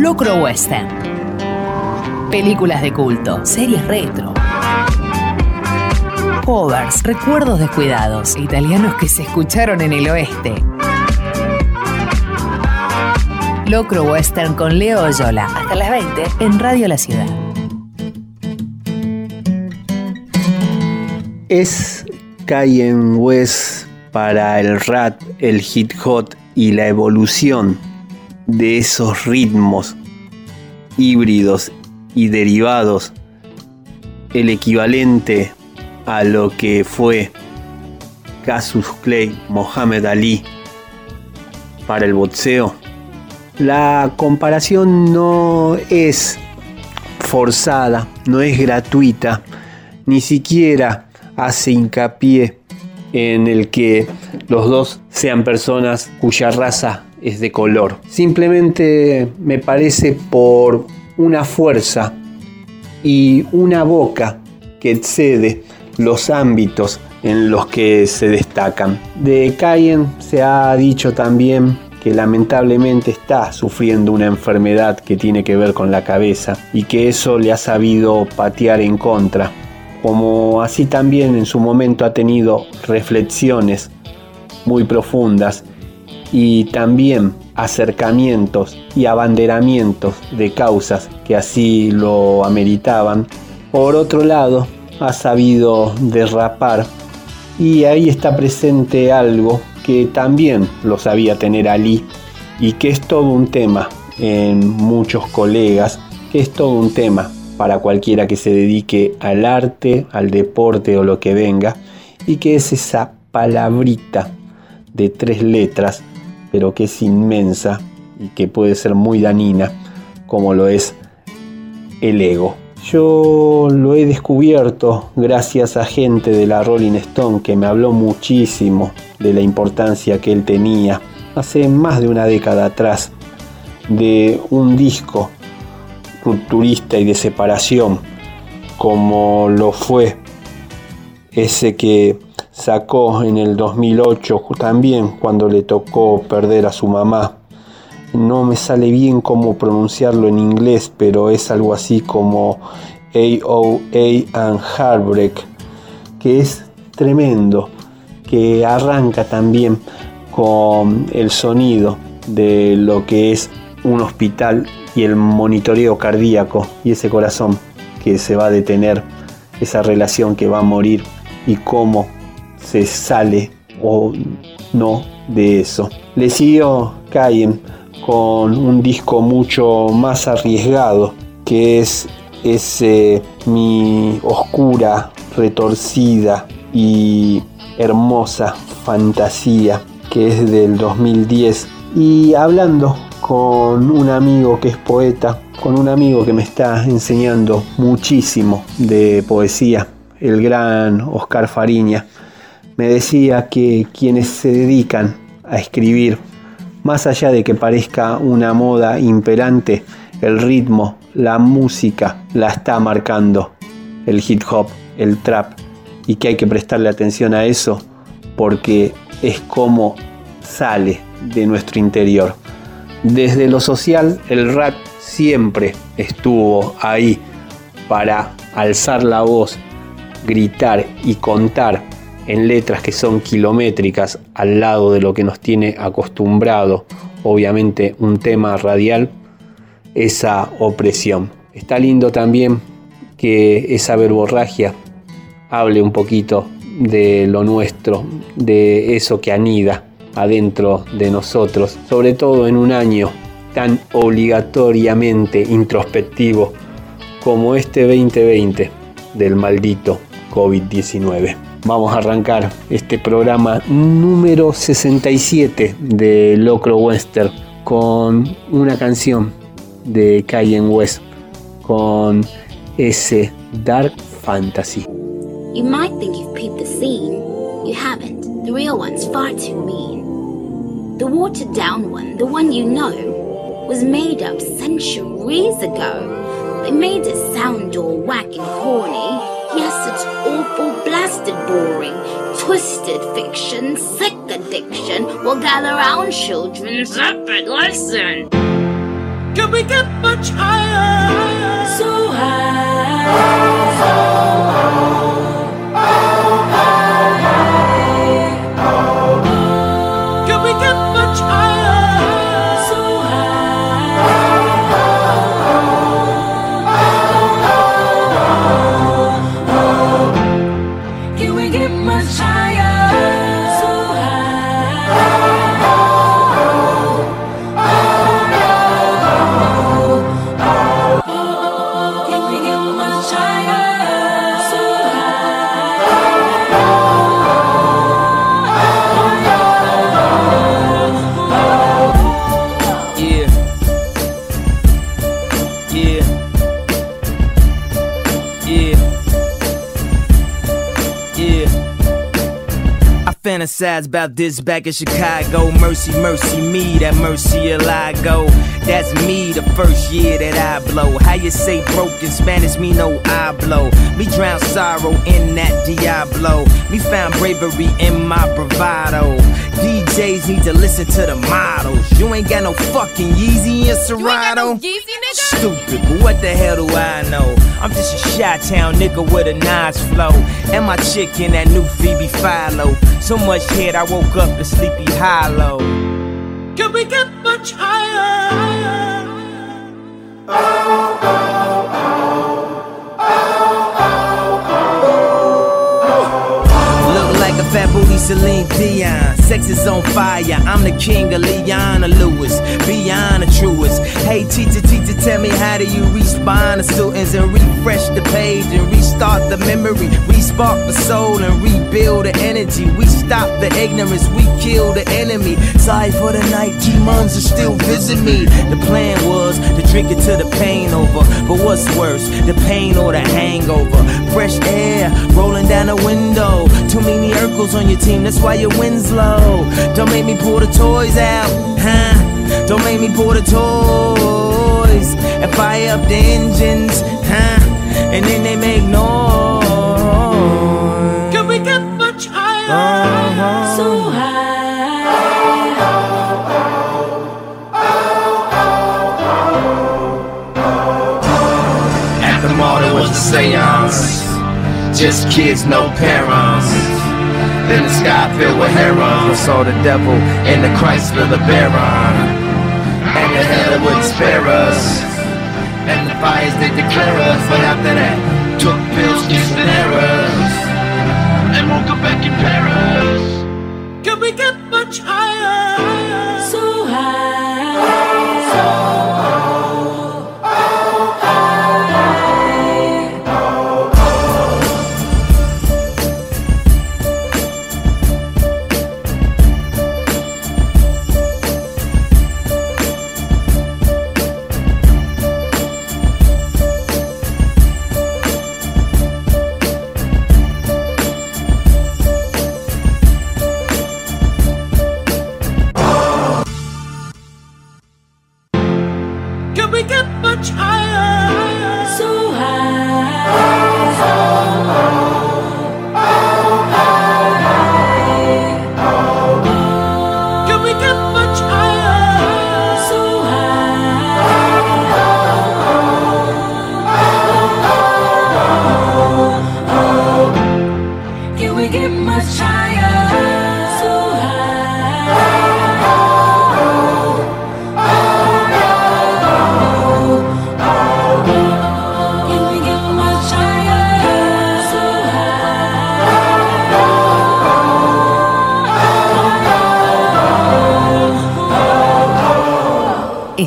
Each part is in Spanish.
Locro Western. Películas de culto, series retro. Covers, recuerdos descuidados, italianos que se escucharon en el oeste. Locro Western con Leo Oyola. Hasta las 20 en Radio La Ciudad. Es Kanye West para el rap, el hip hop y la evolución de esos ritmos híbridos y derivados el equivalente a lo que fue Casus Clay, Mohamed Ali para el boxeo. La comparación no es forzada, no es gratuita, ni siquiera hace hincapié en el que los dos sean personas cuya raza es de color. Simplemente me parece por una fuerza y una boca que excede los ámbitos en los que se destacan. De Cayen se ha dicho también que lamentablemente está sufriendo una enfermedad que tiene que ver con la cabeza y que eso le ha sabido patear en contra como así también en su momento ha tenido reflexiones muy profundas y también acercamientos y abanderamientos de causas que así lo ameritaban. Por otro lado, ha sabido derrapar y ahí está presente algo que también lo sabía tener Ali y que es todo un tema en muchos colegas, que es todo un tema para cualquiera que se dedique al arte, al deporte o lo que venga, y que es esa palabrita de tres letras, pero que es inmensa y que puede ser muy danina, como lo es el ego. Yo lo he descubierto gracias a gente de la Rolling Stone que me habló muchísimo de la importancia que él tenía hace más de una década atrás de un disco rupturista y de separación, como lo fue ese que sacó en el 2008 también cuando le tocó perder a su mamá. No me sale bien cómo pronunciarlo en inglés, pero es algo así como AOA and Heartbreak, que es tremendo, que arranca también con el sonido de lo que es un hospital y el monitoreo cardíaco y ese corazón que se va a detener, esa relación que va a morir y cómo se sale o no de eso. Le siguió Cayen con un disco mucho más arriesgado que es ese mi oscura, retorcida y hermosa fantasía que es del 2010 y hablando con un amigo que es poeta, con un amigo que me está enseñando muchísimo de poesía, el gran Oscar Fariña. Me decía que quienes se dedican a escribir, más allá de que parezca una moda imperante, el ritmo, la música la está marcando el hip hop, el trap, y que hay que prestarle atención a eso porque es como sale de nuestro interior. Desde lo social, el rap siempre estuvo ahí para alzar la voz, gritar y contar en letras que son kilométricas al lado de lo que nos tiene acostumbrado, obviamente un tema radial, esa opresión. Está lindo también que esa verborragia hable un poquito de lo nuestro, de eso que anida adentro de nosotros, sobre todo en un año tan obligatoriamente introspectivo como este 2020 del maldito COVID-19. Vamos a arrancar este programa número 67 de Locro Western con una canción de Kanye West con ese Dark Fantasy. You might think you've peeped the scene. You haven't. The real one's far too mean. The watered down one, the one you know, was made up centuries ago. They made it sound all whack and corny. Yes, it's blasted boring. Twisted fiction, sick addiction will gather round children. Separate lesson. Can we get much higher? So high. So high. Fantasize about this back in Chicago. Mercy, mercy me, that mercy I go. That's me the first year that I blow. How you say broke in Spanish, me no I blow. Me drown sorrow in that Diablo. Me found bravery in my bravado. DJs need to listen to the models. You ain't got no fucking Yeezy and Serato. Stupid, but what the hell do I know? I'm just a shot town nigga with a nice flow. And my chick in that new Phoebe Philo. So much head, I woke up in sleepy hollow. Can we get much higher? Look Celine Dion. Sex is on fire. I'm the king of Leona Lewis. Beyond the truest. Hey, teacher, teacher, tell me how do you respawn the students and refresh the page and restart the memory? Respark the soul and rebuild the energy. We stop the ignorance. We kill the enemy. Sorry for the night. Demons are still visit me. The plan was to drink it till the pain over. But what's worse, the pain or the hangover? Fresh air rolling down the window. Too many Urkels on your team, that's why your win's low. Don't make me pull the toys out, huh? Don't make me pull the toys and fire up the engines, huh? And then they make noise. Can we get much higher? Uh-huh. So high. At the mall there was a seance Just kids, no parents Then the sky filled with herons I saw the devil in the Chrysler LeBaron And the hell it wouldn't spare us. And the fires they declare us. But after that, took pills, kissed and errors And woke up back in Paris. Can we get much higher?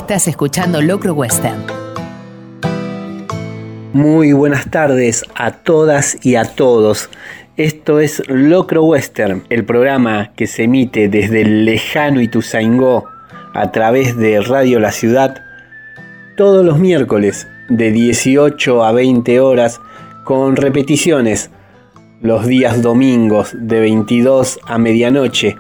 Estás escuchando Locro Western. Muy buenas tardes a todas y a todos. Esto es Locro Western, el programa que se emite desde el lejano Ituzaingó a través de Radio La Ciudad todos los miércoles de 18 a 20 horas con repeticiones los días domingos de 22 a medianoche,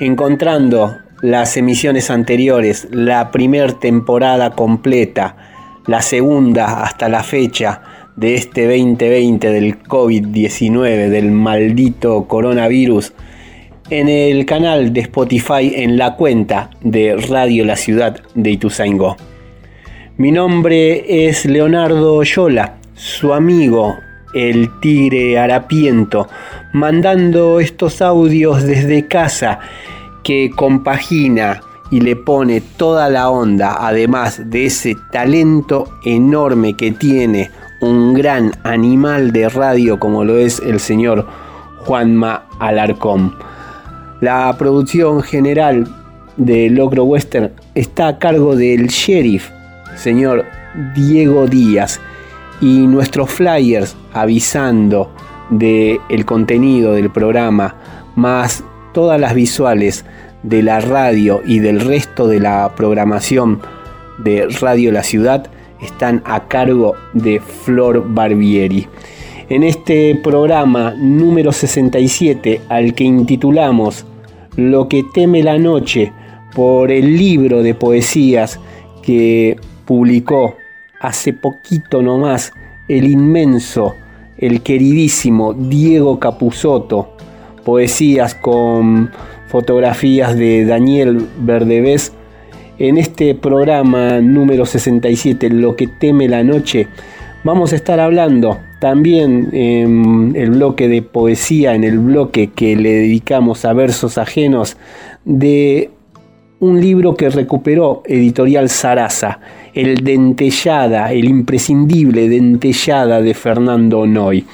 encontrando las emisiones anteriores, la primer temporada completa, la segunda hasta la fecha de este 2020 del COVID-19, del maldito coronavirus, en el canal de Spotify en la cuenta de Radio La Ciudad de Ituzaingó. Mi nombre es Leonardo Yola, su amigo, el tigre harapiento, mandando estos audios desde casa que compagina y le pone toda la onda, además de ese talento enorme que tiene un gran animal de radio como lo es el señor Juanma Alarcón. La producción general de Locro Western está a cargo del sheriff, señor Diego Díaz, y nuestros flyers avisando del el contenido del programa, más todas las visuales de la radio y del resto de la programación de Radio La Ciudad están a cargo de Flor Barbieri. En este programa número 67 al que intitulamos Lo que teme la noche por el libro de poesías que publicó hace poquito nomás el inmenso, el queridísimo Diego Capusotto, poesías con fotografías de Daniel Verdevés. En este programa número 67, Lo que teme la noche, vamos a estar hablando también en el bloque de poesía, en el bloque que le dedicamos a versos ajenos, de un libro que recuperó Editorial Sarasa, el Dentellada, el imprescindible Dentellada de Fernando Noy.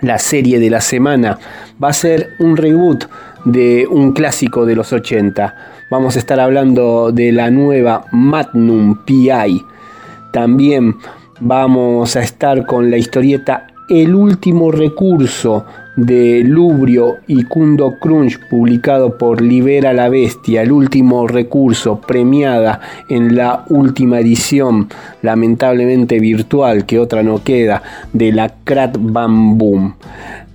La serie de la semana va a ser un reboot de un clásico de los 80. Vamos a estar hablando de la nueva Magnum PI. También vamos a estar con la historieta El último recurso de Lubrio y Kundo Crunch, publicado por Libera la Bestia, el último recurso, premiada en la última edición, lamentablemente virtual, que otra no queda, de la Krat Bam Boom.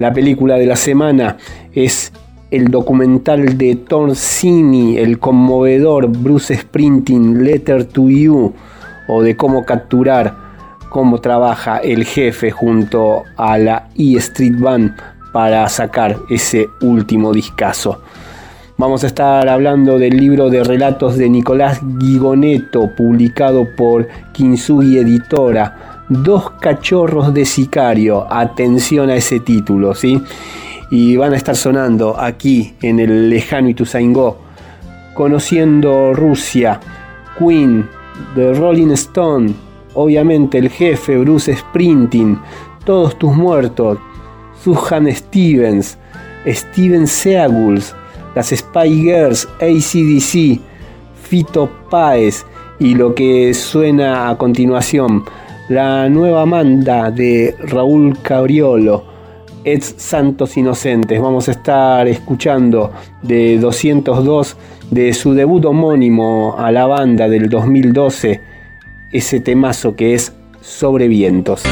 La película de la semana es el documental de Torsini, el conmovedor Bruce Sprinting Letter to You, o de cómo capturar, cómo trabaja el jefe junto a la E Street Band para sacar ese último discazo. Vamos a estar hablando del libro de relatos de Nicolás Gigoneto, publicado por Kinsugi Editora. Dos cachorros de sicario. Atención a ese título, ¿sí? y van a estar sonando aquí en el lejano Ituzaingó, conociendo Rusia, Queen, The Rolling Stone, obviamente el jefe Bruce Sprinting, todos tus muertos, Suhan Stevens, Steven Seaguls, las Spy Girls, ACDC, Fito Páez y lo que suena a continuación, la nueva manda de Raúl Cabriolo Ex Santos Inocentes. Vamos a estar escuchando de 202 de su debut homónimo a la banda del 2012, ese temazo que es Sobre Vientos.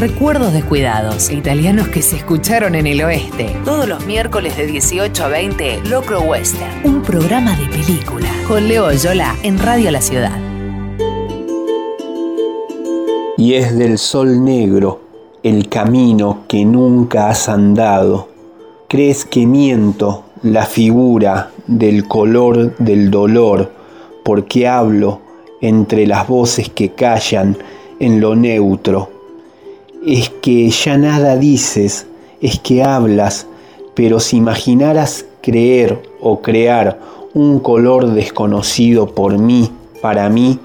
Recuerdos descuidados, italianos que se escucharon en el oeste. Todos los miércoles de 18 a 20, Locro Western, un programa de película. Con Leo Yola en Radio La Ciudad. Y es del sol negro el camino que nunca has andado. Crees que miento la figura del color del dolor, porque hablo entre las voces que callan en lo neutro. Es que ya nada dices, es que hablas, pero si imaginaras creer o crear un color desconocido por mí, para mí,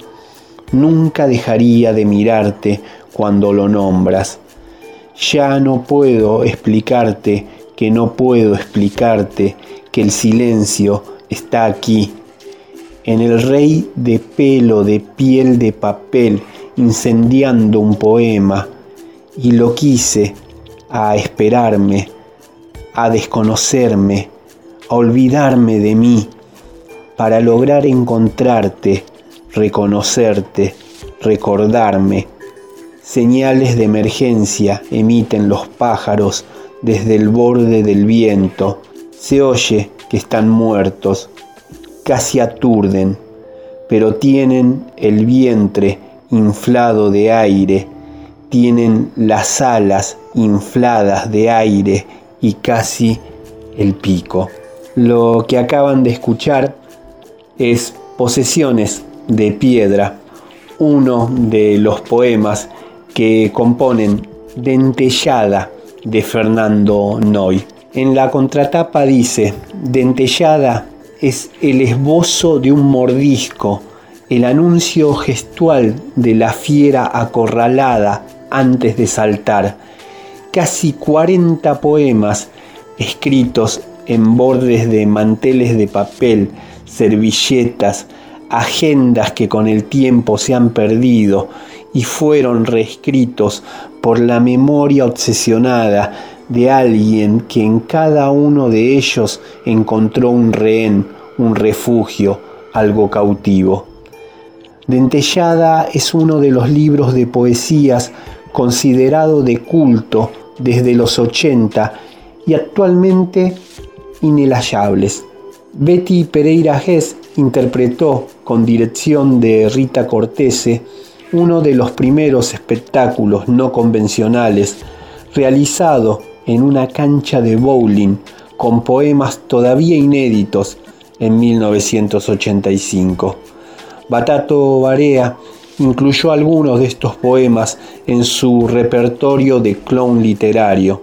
nunca dejaría de mirarte cuando lo nombras. Ya no puedo explicarte que no puedo explicarte que el silencio está aquí, en el rey de pelo, de piel, de papel, incendiando un poema, y lo quise a esperarme, a desconocerme, a olvidarme de mí, para lograr encontrarte, reconocerte, recordarme. Señales de emergencia emiten los pájaros desde el borde del viento. Se oye que están muertos, casi aturden, pero tienen el vientre inflado de aire, tienen las alas infladas de aire y casi el pico. Lo que acaban de escuchar es Posesiones de Piedra, uno de los poemas que componen Dentellada de Fernando Noy. En la contratapa dice, Dentellada es el esbozo de un mordisco, el anuncio gestual de la fiera acorralada antes de saltar. Casi 40 poemas escritos en bordes de manteles de papel, servilletas, agendas que con el tiempo se han perdido y fueron reescritos por la memoria obsesionada de alguien que en cada uno de ellos encontró un rehén, un refugio, algo cautivo. Dentellada es uno de los libros de poesías considerado de culto desde los 80 y actualmente inelayables. Betty Pereira Gess interpretó con dirección de Rita Cortese uno de los primeros espectáculos no convencionales realizado en una cancha de bowling con poemas todavía inéditos en 1985. Batato Barea incluyó algunos de estos poemas en su repertorio de clown literario.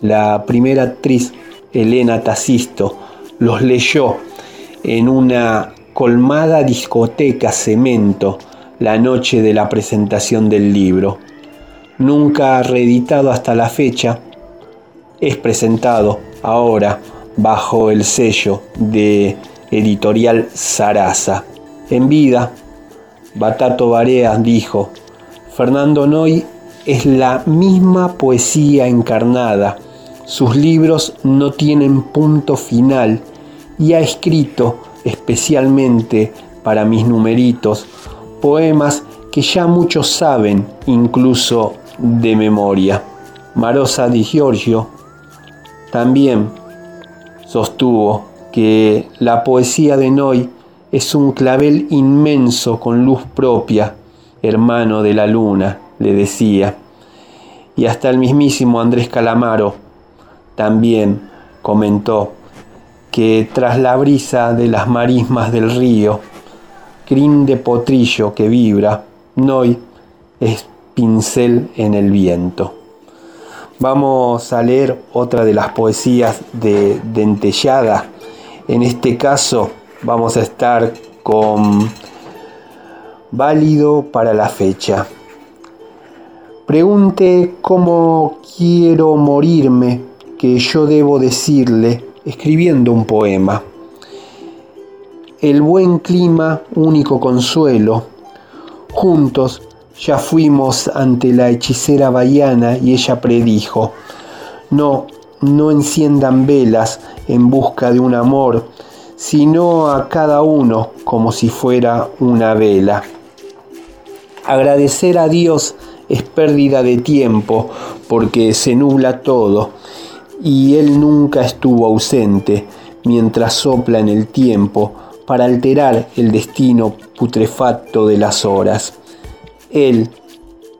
La primera actriz, Elena Tacisto, los leyó en una colmada discoteca cemento la noche de la presentación del libro. Nunca reeditado hasta la fecha, es presentado ahora bajo el sello de editorial Sarasa. En vida, Batato Barea dijo, Fernando Noy es la misma poesía encarnada, sus libros no tienen punto final y ha escrito especialmente para mis numeritos poemas que ya muchos saben, incluso de memoria. Marosa di Giorgio también sostuvo que la poesía de Noy es un clavel inmenso con luz propia, hermano de la luna, le decía. Y hasta el mismísimo Andrés Calamaro también comentó que tras la brisa de las marismas del río, crin de potrillo que vibra, Noy es pincel en el viento. Vamos a leer otra de las poesías de Dentellada. En este caso vamos a estar con Válido para la fecha. Pregunte cómo quiero morirme, que yo debo decirle, escribiendo un poema. El buen clima, único consuelo. Juntos ya fuimos ante la hechicera baiana y ella predijo, no, no enciendan velas en busca de un amor, sino a cada uno como si fuera una vela. Agradecer a Dios es pérdida de tiempo porque se nubla todo y Él nunca estuvo ausente mientras sopla en el tiempo para alterar el destino putrefacto de las horas. Él,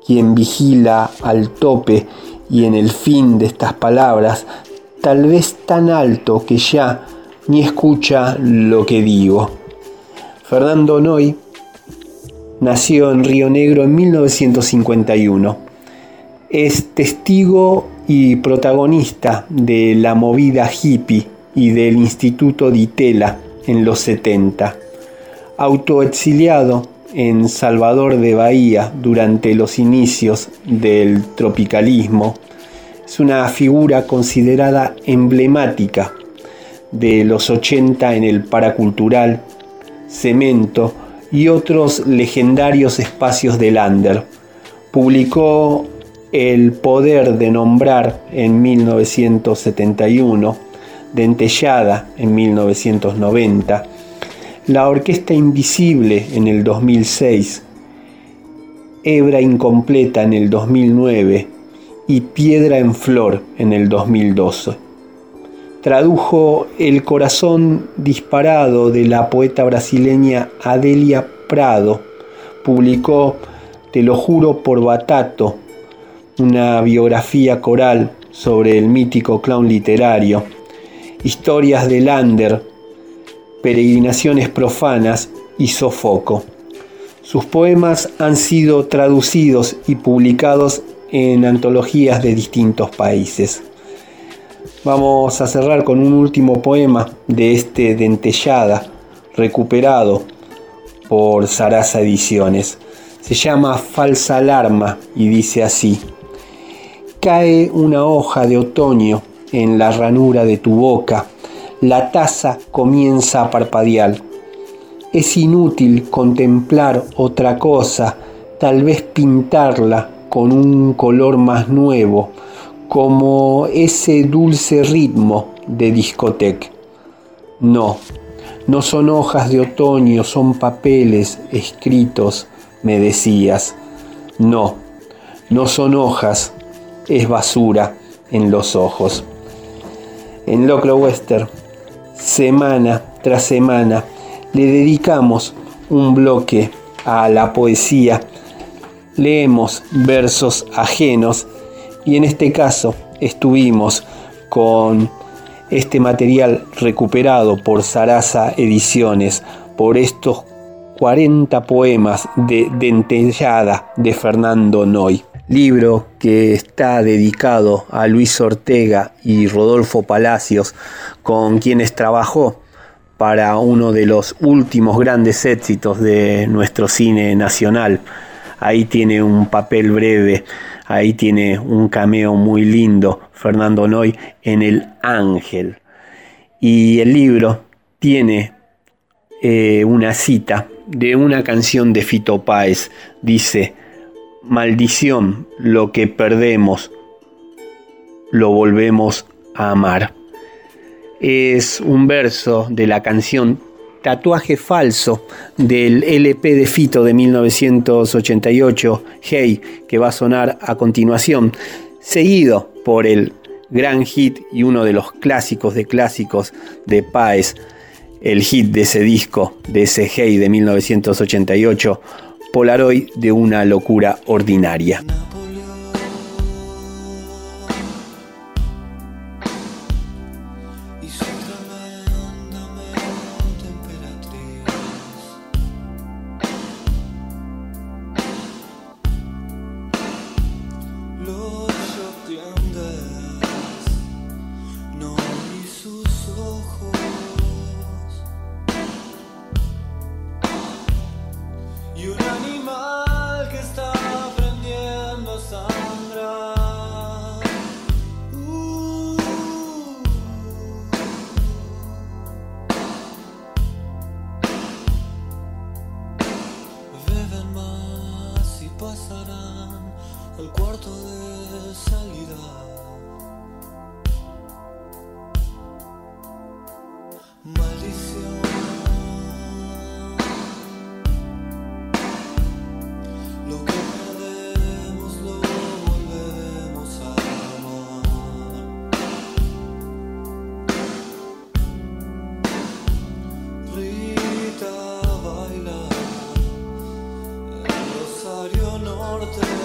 quien vigila al tope y en el fin de estas palabras, tal vez tan alto que ya ni escucha lo que digo. Fernando Noy nació en Río Negro en 1951. Es testigo y protagonista de la movida hippie y del Instituto Di Tella en los 70. Autoexiliado en Salvador de Bahía durante los inicios del tropicalismo, es una figura considerada emblemática de los 80 en el paracultural, cemento y otros legendarios espacios de Lander. Publicó El poder de nombrar en 1971, Dentellada en 1990, La Orquesta Invisible en el 2006, Hebra Incompleta en el 2009 y Piedra en Flor en el 2012. Tradujo El corazón disparado de la poeta brasileña Adelia Prado. Publicó Te lo juro por Batato, una biografía coral sobre el mítico clown literario. Historias de Lander, Peregrinaciones profanas y Sofoco. Sus poemas han sido traducidos y publicados en antologías de distintos países. Vamos a cerrar con un último poema de este Dentellada, recuperado por Sarasa Ediciones. Se llama Falsa Alarma y dice así. Cae una hoja de otoño en la ranura de tu boca, la taza comienza a parpadear. Es inútil contemplar otra cosa, tal vez pintarla con un color más nuevo, como ese dulce ritmo de discoteca. No, no son hojas de otoño, son papeles escritos, me decías. No, no son hojas, es basura en los ojos. En Locro Western, semana tras semana, le dedicamos un bloque a la poesía leemos versos ajenos y en este caso estuvimos con este material recuperado por Sarasa Ediciones, por estos 40 poemas de Dentellada de Fernando Noy. Libro que está dedicado a Luis Ortega y Rodolfo Palacios, con quienes trabajó para uno de los últimos grandes éxitos de nuestro cine nacional, ahí tiene un papel breve, ahí tiene un cameo muy lindo, Fernando Noy, en El Ángel. Y el libro tiene eh, una cita de una canción de Fito Páez. Dice, maldición, lo que perdemos, lo volvemos a amar. Es un verso de la canción tatuaje falso del LP de Fito de 1988, Hey, que va a sonar a continuación, seguido por el gran hit y uno de los clásicos de clásicos de Paez, el hit de ese disco, de ese Hey de 1988, Polaroid de una locura ordinaria. all the.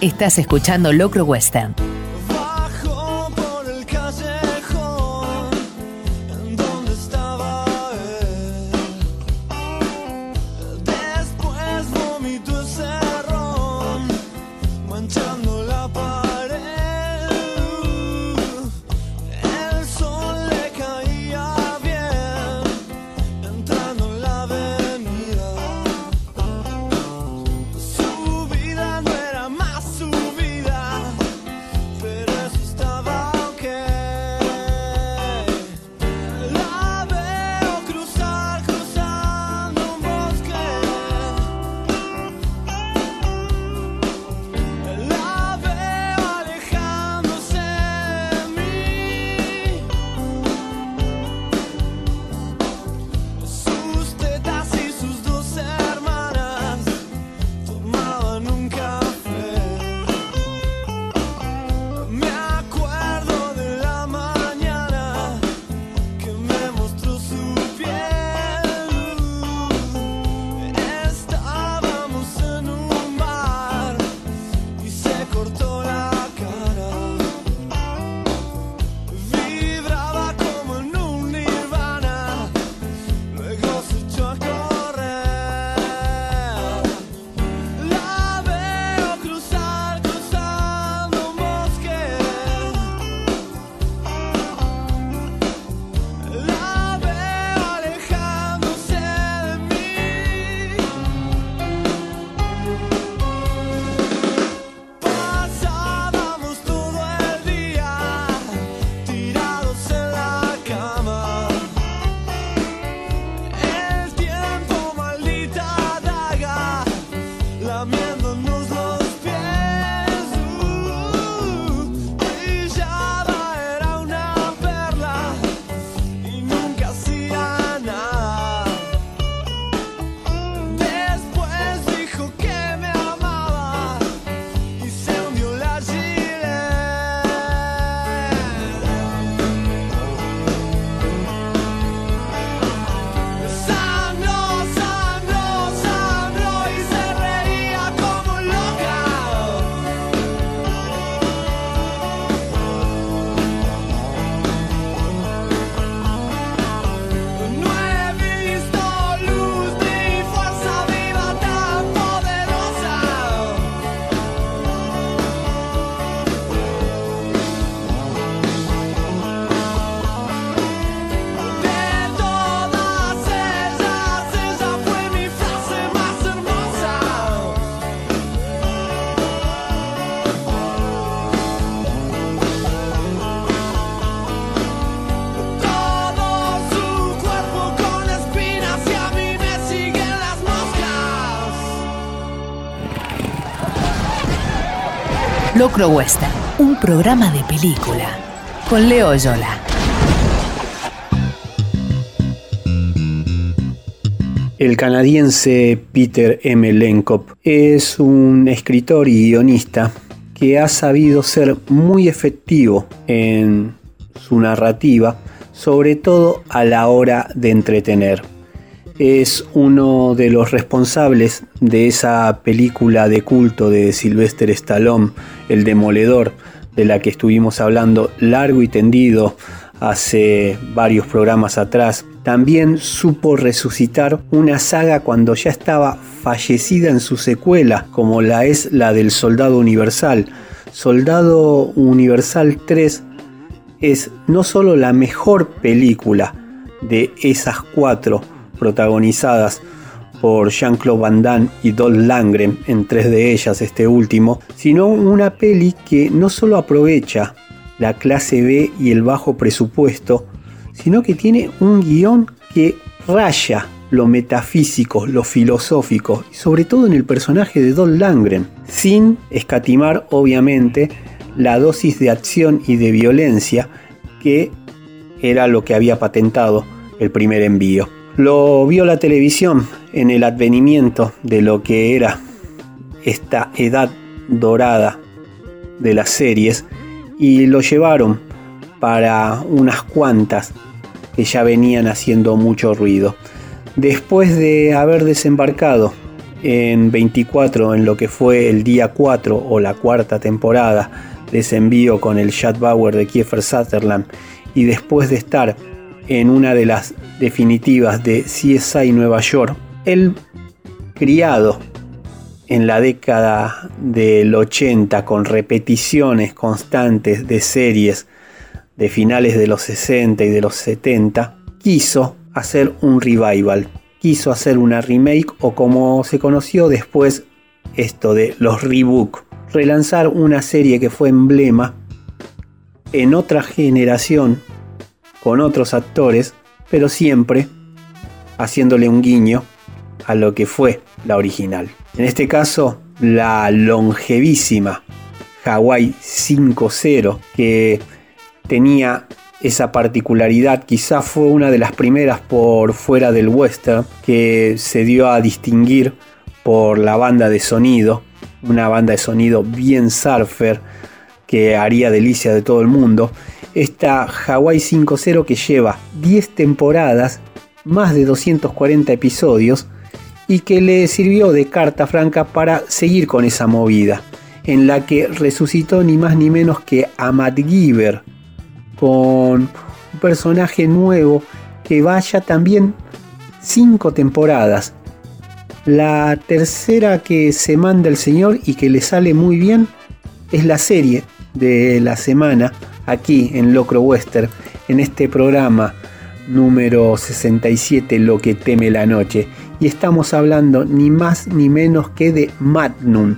Estás escuchando Locro Western. Western, un programa de película. Con Leo Yola. El canadiense Peter M. Lenkop es un escritor y guionista que ha sabido ser muy efectivo en su narrativa, sobre todo a la hora de entretener. Es uno de los responsables de esa película de culto de Sylvester Stallone, El Demoledor, de la que estuvimos hablando largo y tendido hace varios programas atrás. También supo resucitar una saga cuando ya estaba fallecida en su secuela, como la es la del Soldado Universal. Soldado Universal 3 es no solo la mejor película de esas cuatro protagonizadas por Jean-Claude Van Damme y Dolph Lundgren, en tres de ellas este último, sino una peli que no solo aprovecha la clase B y el bajo presupuesto, sino que tiene un guion que raya lo metafísico, lo filosófico, y sobre todo en el personaje de Dolph Lundgren, sin escatimar obviamente la dosis de acción y de violencia que era lo que había patentado el primer envío. Lo vio la televisión en el advenimiento de lo que era esta edad dorada de las series y lo llevaron para unas cuantas que ya venían haciendo mucho ruido. Después de haber desembarcado en 24 en lo que fue el día 4 o la cuarta temporada de ese envío con el Chad Bauer de Kiefer Sutherland y después de estar en una de las definitivas de CSI Nueva York, el criado en la década del 80 con repeticiones constantes de series de finales de los 60 y de los 70, quiso hacer un revival, quiso hacer una remake o como se conoció después esto de los rebook, relanzar una serie que fue emblema en otra generación con otros actores, pero siempre haciéndole un guiño a lo que fue la original. En este caso, la longevísima Hawaii 5.0, que tenía esa particularidad, quizá fue una de las primeras por fuera del western que se dio a distinguir por la banda de sonido, una banda de sonido bien surfer que haría delicia de todo el mundo. Esta Hawaii 5.0 que lleva 10 temporadas, más de 240 episodios, y que le sirvió de carta franca para seguir con esa movida, en la que resucitó ni más ni menos que a Matt Giver, con un personaje nuevo que vaya también cinco temporadas. La tercera que se manda el señor y que le sale muy bien es la serie de la semana aquí en Locro Western, en este programa número 67, Lo que teme la noche y estamos hablando ni más ni menos que de Magnum.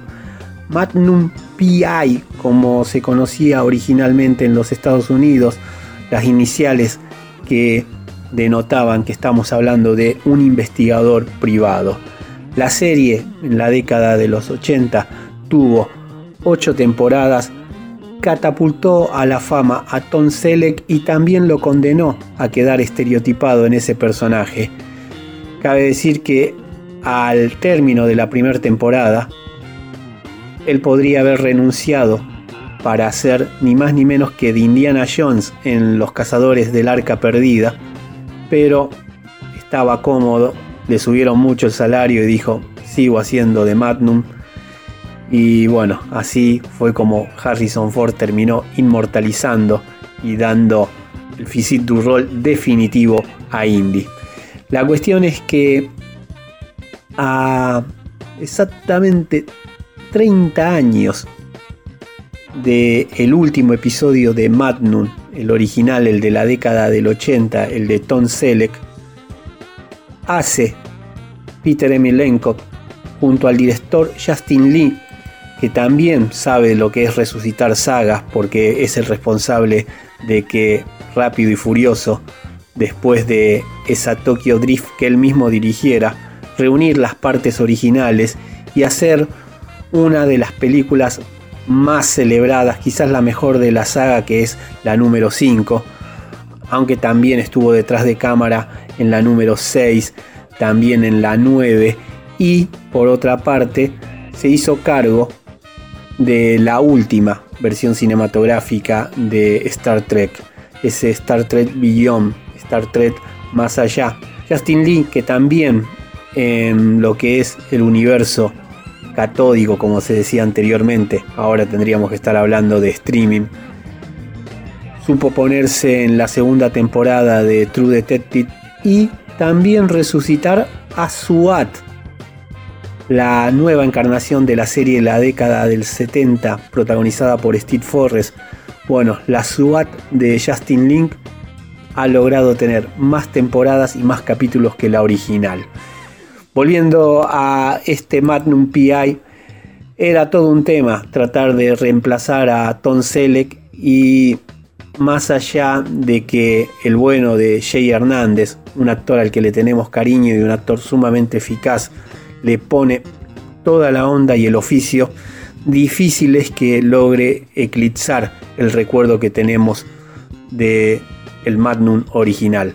Magnum PI, como se conocía originalmente en los Estados Unidos, las iniciales que denotaban que estamos hablando de un investigador privado. La serie en la década de los 80 tuvo 8 temporadas, catapultó a la fama a Tom Selleck y también lo condenó a quedar estereotipado en ese personaje. Cabe decir que al término de la primera temporada, él podría haber renunciado para hacer ni más ni menos que de Indiana Jones en Los Cazadores del Arca Perdida, pero estaba cómodo, le subieron mucho el salario y dijo, sigo haciendo de Magnum. Y bueno, así fue como Harrison Ford terminó inmortalizando y dando el physique du rol definitivo a Indy. La cuestión es que a exactamente 30 años de el último episodio de Magnum, el original, el de la década del 80, el de Tom Selleck, hace Peter Emilenko junto al director Justin Lee, que también sabe lo que es resucitar sagas porque es el responsable de que Rápido y Furioso después de esa Tokyo Drift que él mismo dirigiera, reunir las partes originales y hacer una de las películas más celebradas, quizás la mejor de la saga que es la número 5, aunque también estuvo detrás de cámara en la número 6, también en la 9 y por otra parte se hizo cargo de la última versión cinematográfica de Star Trek, ese Star Trek Beyond Star Trek más allá. Justin Lee, que también en lo que es el universo catódico, como se decía anteriormente, ahora tendríamos que estar hablando de streaming, supo ponerse en la segunda temporada de True Detective y también resucitar a SWAT, la nueva encarnación de la serie la década del 70, protagonizada por Steve Forrest. Bueno, la SWAT de Justin Link ha logrado tener más temporadas y más capítulos que la original. Volviendo a este Magnum PI, era todo un tema tratar de reemplazar a Tom Selleck y más allá de que el bueno de Jay Hernández, un actor al que le tenemos cariño y un actor sumamente eficaz, le pone toda la onda y el oficio, difícil es que logre eclipsar el recuerdo que tenemos de el Magnum original.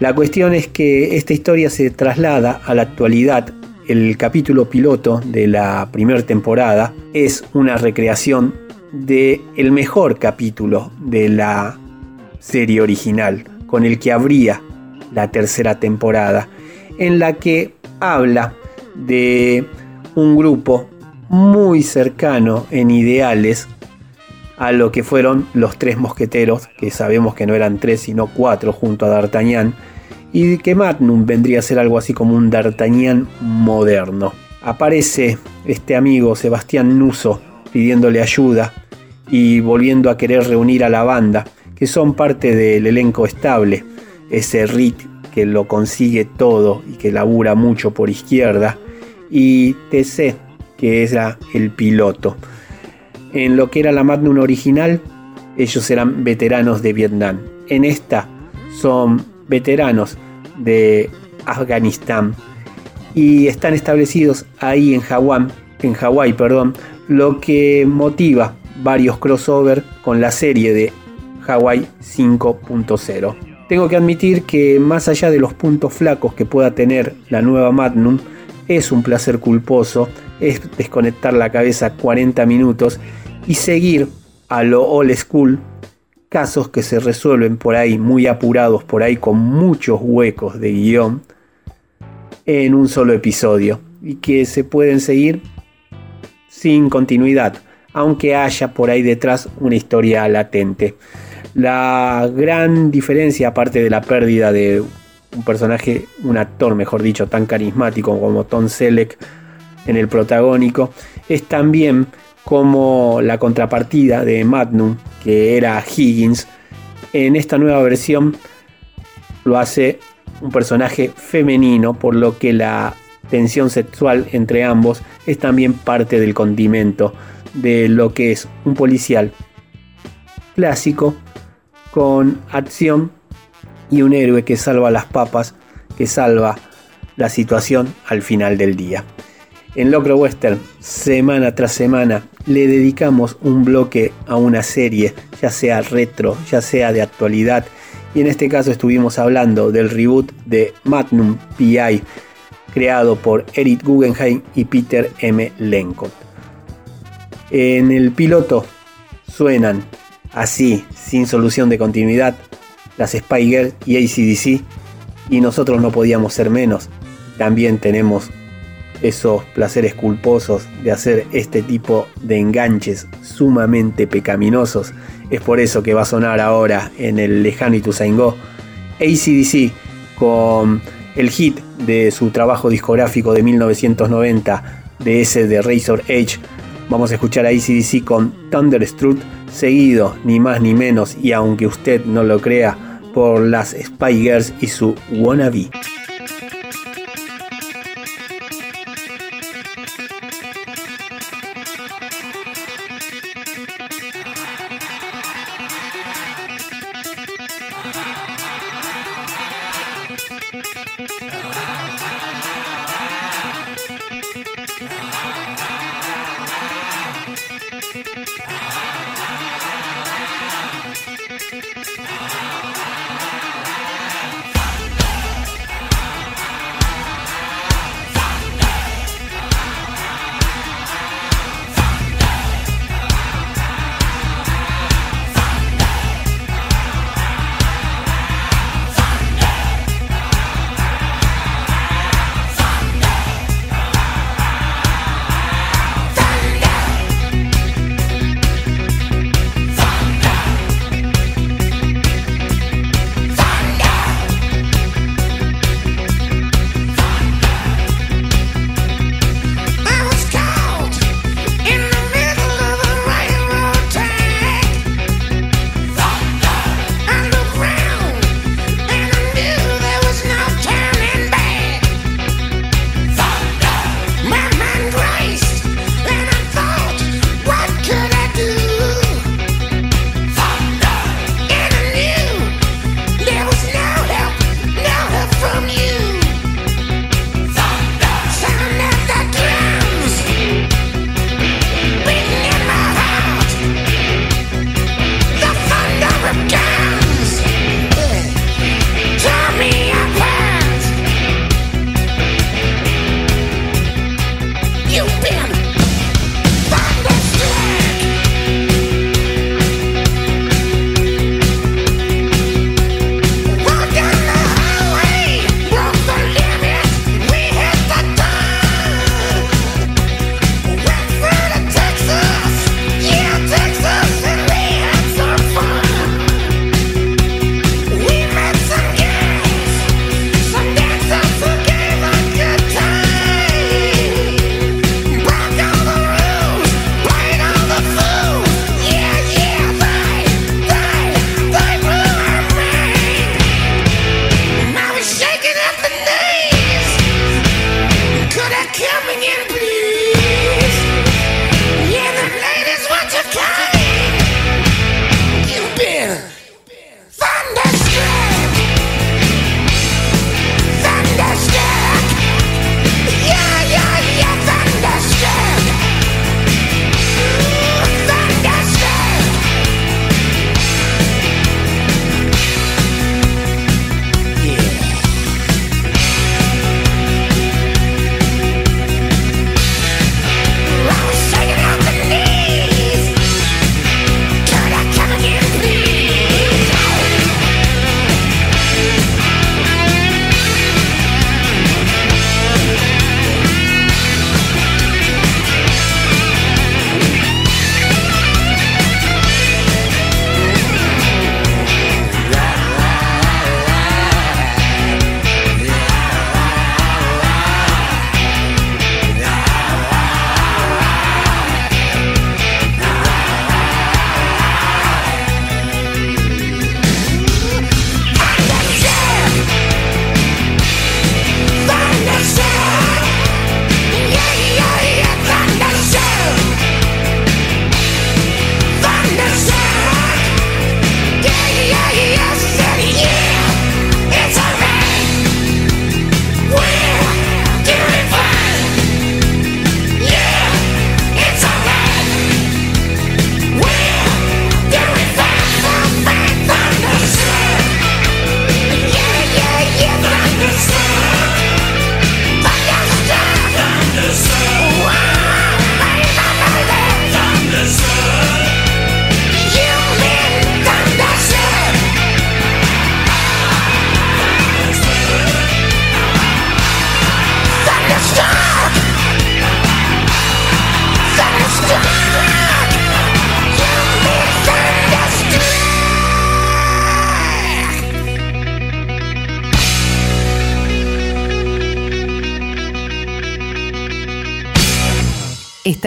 La cuestión es que esta historia se traslada a la actualidad. El capítulo piloto de la primera temporada es una recreación de el mejor capítulo de la serie original, con el que abría la tercera temporada, en la que habla de un grupo muy cercano en ideales a lo que fueron los tres mosqueteros, que sabemos que no eran tres sino cuatro junto a D'Artagnan, y que Magnum vendría a ser algo así como un D'Artagnan moderno. Aparece este amigo Sebastián Nuso pidiéndole ayuda y volviendo a querer reunir a la banda, que son parte del elenco estable, ese Rick que lo consigue todo y que labura mucho por izquierda, y TC, que era el piloto. En lo que era la Magnum original, ellos eran veteranos de Vietnam. En esta son veteranos de Afganistán y están establecidos ahí en Hawái, en Hawái, perdón, lo que motiva varios crossover con la serie de Hawaii 5.0. Tengo que admitir que más allá de los puntos flacos que pueda tener la nueva Magnum, es un placer culposo, es desconectar la cabeza 40 minutos y seguir a lo old school casos que se resuelven por ahí muy apurados, por ahí con muchos huecos de guion en un solo episodio y que se pueden seguir sin continuidad, aunque haya por ahí detrás una historia latente. La gran diferencia, aparte de la pérdida de un personaje, un actor, mejor dicho, tan carismático como Tom Selleck en el protagónico, es también como la contrapartida de Magnum, que era Higgins, en esta nueva versión lo hace un personaje femenino, por lo que la tensión sexual entre ambos es también parte del condimento de lo que es un policial clásico con acción y un héroe que salva las papas, que salva la situación al final del día. En Locro Western, semana tras semana, le dedicamos un bloque a una serie, ya sea retro, ya sea de actualidad, y en este caso estuvimos hablando del reboot de Magnum PI, creado por Eric Guggenheim y Peter M. Lenkot. En el piloto suenan así, sin solución de continuidad, las Spy Girls y ACDC, y nosotros no podíamos ser menos. También tenemos esos placeres culposos de hacer este tipo de enganches sumamente pecaminosos. Es por eso que va a sonar ahora en el lejano Ituzaingó ACDC con el hit de su trabajo discográfico de 1990, de ese de Razor Edge. Vamos a escuchar a ACDC con Thunderstruck, seguido ni más ni menos, y aunque usted no lo crea, por las Spy Girls y su Wannabe.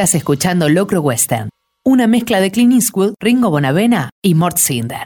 Estás escuchando Locro Western, una mezcla de Clint Eastwood, Ringo Bonavena y Mort Cinder.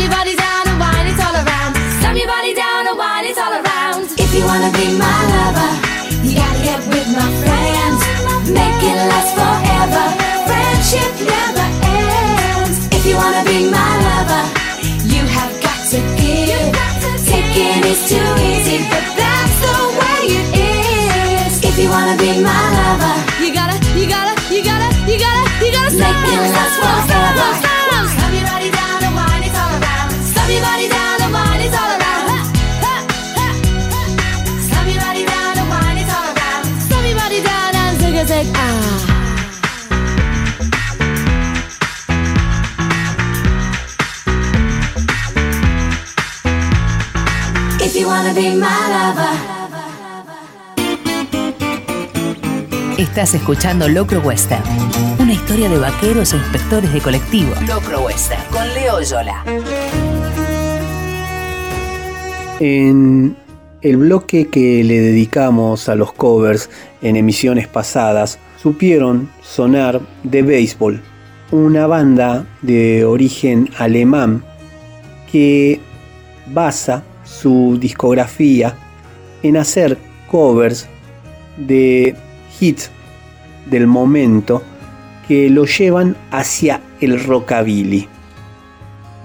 your body down and wine it all around. Slam your body down and wine it all around. If you wanna be my lover, you gotta get with my friends. Make it last forever. Friendship never ends. If you wanna be my lover, you have got to give. Taking is too easy, but that's the way it is. If you wanna be my lover, You gotta, you gotta, you gotta, you gotta, you gotta Make it last slam, slam, forever. Wanna be my lover. Estás escuchando Locro Western, una historia de vaqueros e inspectores de colectivo. Locro Western, con Leo Yola. En el bloque que le dedicamos a los covers en emisiones pasadas, supieron sonar The Baseball, una banda de origen alemán que basa su discografía en hacer covers de hits del momento que lo llevan hacia el rockabilly.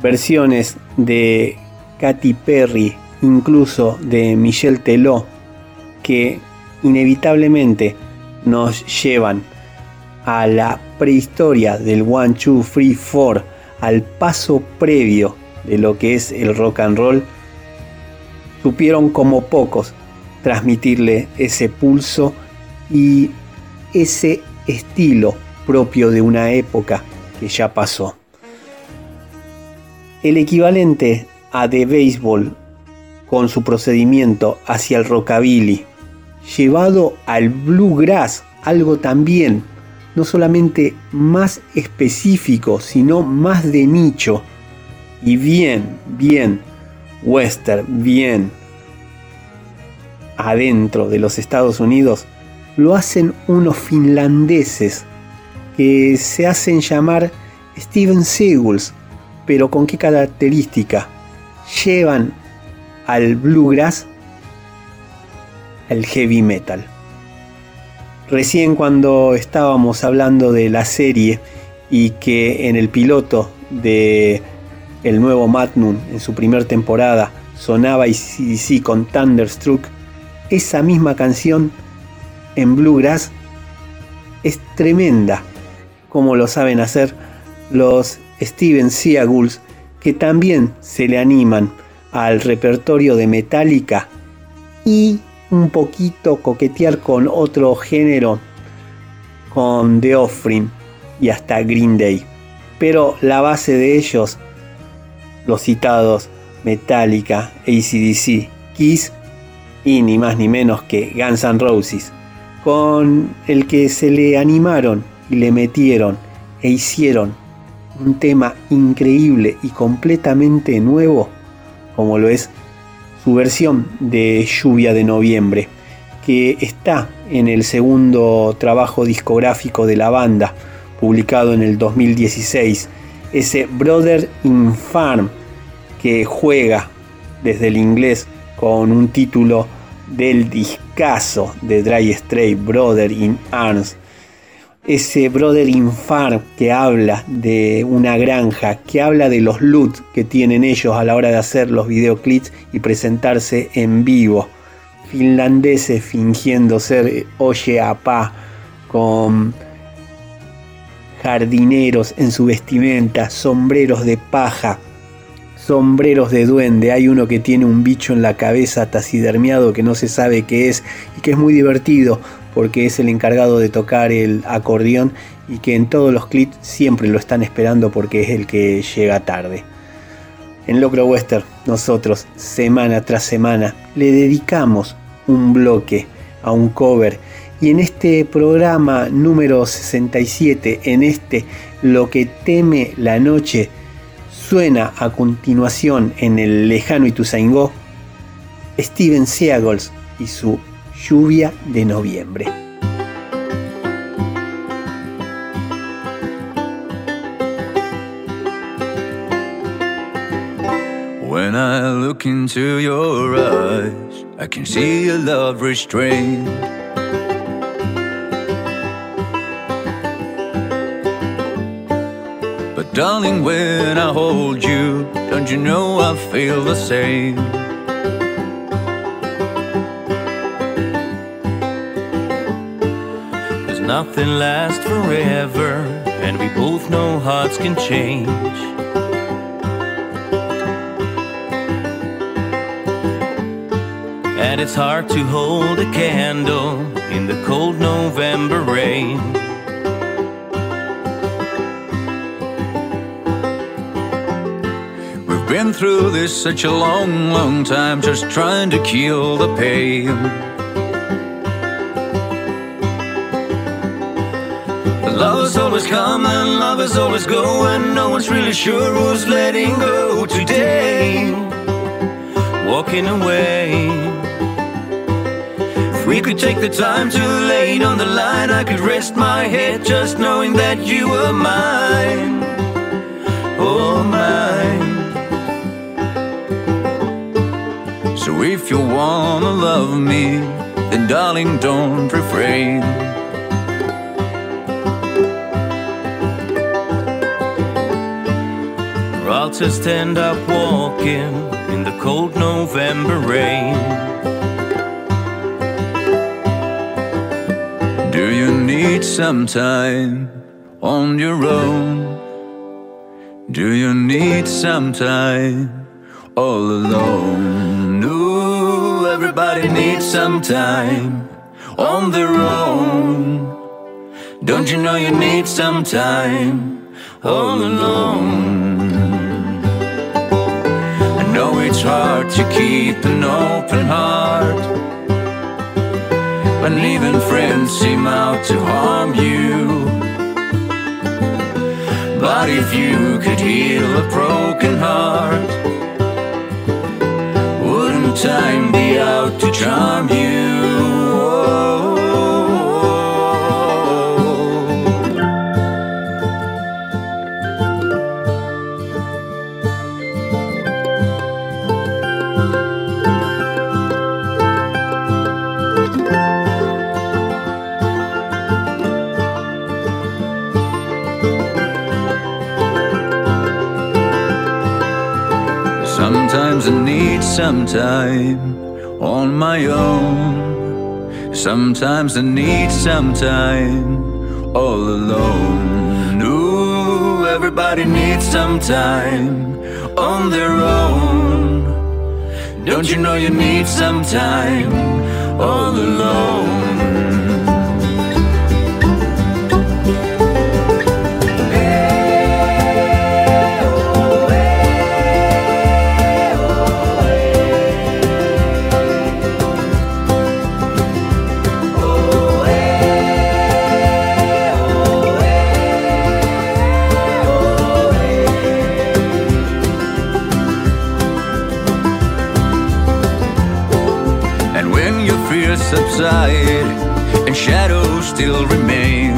Versiones de Katy Perry, incluso de Michel Teló, que inevitablemente nos llevan a la prehistoria del 1, 2, 3, 4, al paso previo de lo que es el rock and roll, supieron como pocos transmitirle ese pulso y ese estilo propio de una época que ya pasó. El equivalente a The Baseball con su procedimiento hacia el rockabilly, llevado al bluegrass, algo también no solamente más específico, sino más de nicho y bien, bien western, bien adentro de los Estados Unidos, lo hacen unos finlandeses que se hacen llamar Steven Seagulls, pero con qué característica? Llevan al bluegrass al heavy metal. Recién cuando estábamos hablando de la serie y que en el piloto de el nuevo Magnum en su primera temporada sonaba ICDC con Thunderstruck, esa misma canción en Bluegrass es tremenda como lo saben hacer los Steven Seagulls que también se le animan al repertorio de Metallica y un poquito coquetear con otro género, con The Offering y hasta Green Day. Pero la base de ellos, los citados Metallica, ACDC, Kiss y ni más ni menos que Guns N' Roses, con el que se le animaron y le metieron e hicieron un tema increíble y completamente nuevo, como lo es su versión de Lluvia de Noviembre, que está en el segundo trabajo discográfico de la banda, publicado en el 2016, ese Brother in Farm, que juega desde el inglés con un título del discazo de Dry Strait, Brother in Arms, ese Brother Infar que habla de una granja, que habla de los loot que tienen ellos a la hora de hacer los videoclips y presentarse en vivo. Finlandeses fingiendo ser Oye Apá con jardineros en su vestimenta, sombreros de paja, sombreros de duende. Hay uno que tiene un bicho en la cabeza taxidermiado que no se sabe qué es y que es muy divertido porque es el encargado de tocar el acordeón y que en todos los clips siempre lo están esperando porque es el que llega tarde. En Locro Western nosotros semana tras semana le dedicamos un bloque a un cover y en este programa número 67, en este Lo que teme la noche, suena a continuación en el lejano Ituzaingó Steven Seagulls y su lluvia de noviembre. When I look into your eyes, I can see a love restrained. Darling, when I hold you, don't you know I feel the same? Cause nothing lasts forever, and we both know hearts can change. And it's hard to hold a candle in the cold November rain. Been through this such a long, long time, just trying to kill the pain. Love is always come love is always going, no one's really sure who's letting go today. Walking away. If we could take the time to lay on the line, I could rest my head just knowing that you were mine. Oh, mine. If you wanna love me, then darling, don't refrain. Or I'll just end up walking in the cold November rain. Do you need some time on your own? Do you need some time all alone? No, everybody needs some time on their own. Don't you know you need some time all alone? I know it's hard to keep an open heart when even friends seem out to harm you. But if you could heal a broken heart, time be out to charm you? Need some time on my own. Sometimes I need some time all alone. No, everybody needs some time on their own. Don't you know you need some time all alone? Subside and shadows still remain,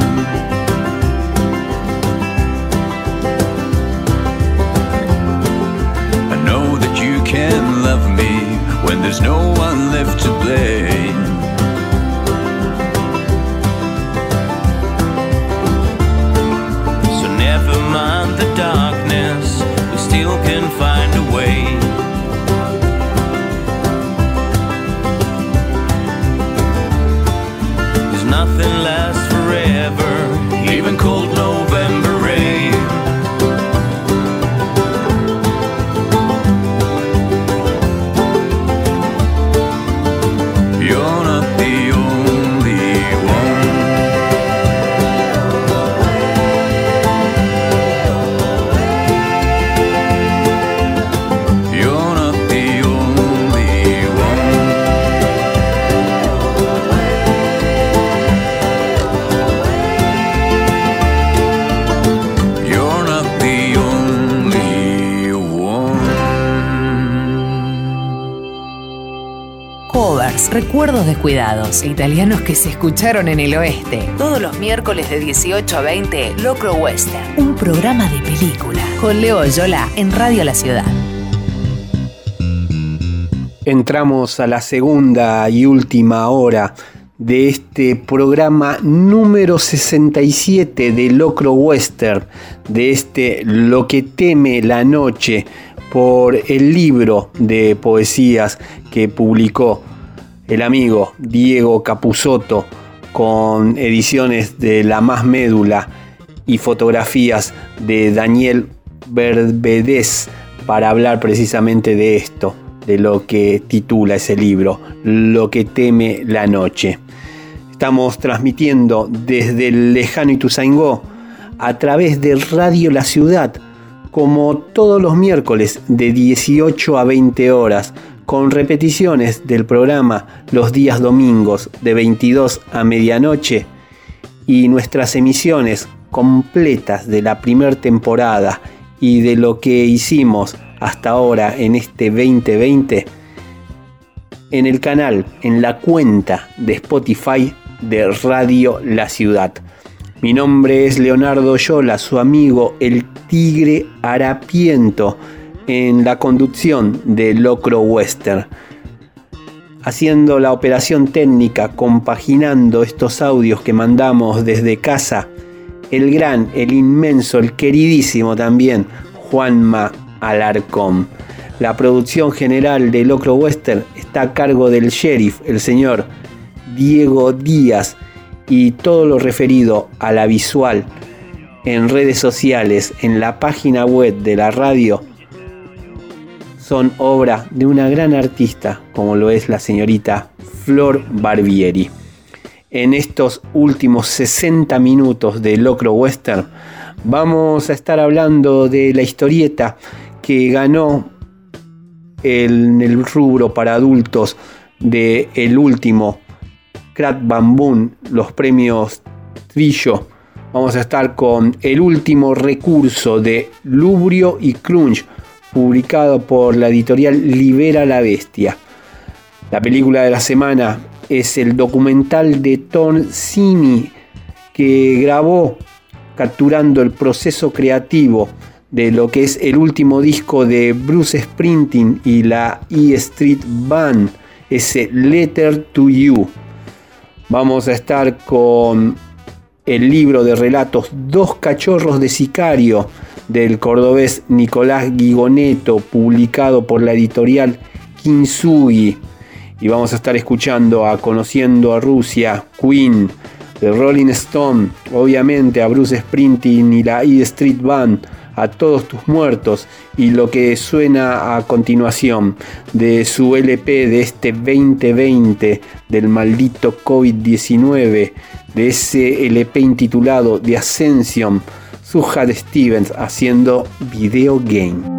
I know that you can love me when there's no one left to blame. Recuerdos descuidados, italianos que se escucharon en el oeste. Todos los miércoles de 18 a 20, Locro Western, un programa de película. Con Leo Yola en Radio La Ciudad. Entramos a la segunda y última hora de este programa número 67 de Locro Western, de este Lo que teme la noche, por el libro de poesías que publicó el amigo Diego Capusotto con ediciones de La Más Médula y fotografías de Daniel Berbedes para hablar precisamente de esto, de lo que titula ese libro, Lo que teme la noche. Estamos transmitiendo desde el lejano Ituzaingó a través de Radio La Ciudad, como todos los miércoles de 18 a 20 horas, con repeticiones del programa los días domingos de 22 a medianoche y nuestras emisiones completas de la primera temporada y de lo que hicimos hasta ahora en este 2020 en el canal, en la cuenta de Spotify de Radio La Ciudad. Mi nombre es Leonardo Yola, su amigo el Tigre Harapiento, en la conducción de Locro Western. Haciendo la operación técnica, compaginando estos audios que mandamos desde casa, el gran, el inmenso, el queridísimo también, Juanma Alarcón. La producción general de Locro Western está a cargo del sheriff, el señor Diego Díaz, y todo lo referido a la visual en redes sociales, en la página web de la radio, son obra de una gran artista como lo es la señorita Flor Barbieri. En estos últimos 60 minutos de Locro Western vamos a estar hablando de la historieta que ganó en el rubro para adultos de el último Crack Bamboo, los premios Trillo. Vamos a estar con el último recurso de Lubrio y Crunch, publicado por la editorial Libera la Bestia. La película de la semana es el documental de Tom Simi que grabó capturando el proceso creativo de lo que es el último disco de Bruce Sprinting y la E Street Band, ese Letter to You. Vamos a estar con el libro de relatos Dos cachorros de sicario del cordobés Nicolás Gigoneto, publicado por la editorial Kinsugi Y vamos a estar escuchando a Conociendo a Rusia, Queen, The Rolling Stone, obviamente a Bruce Sprinting y la E Street Band, a todos tus muertos y lo que suena a continuación de su LP de este 2020 del maldito COVID-19, de ese LP intitulado The Ascension Sujat Stevens haciendo Video Game.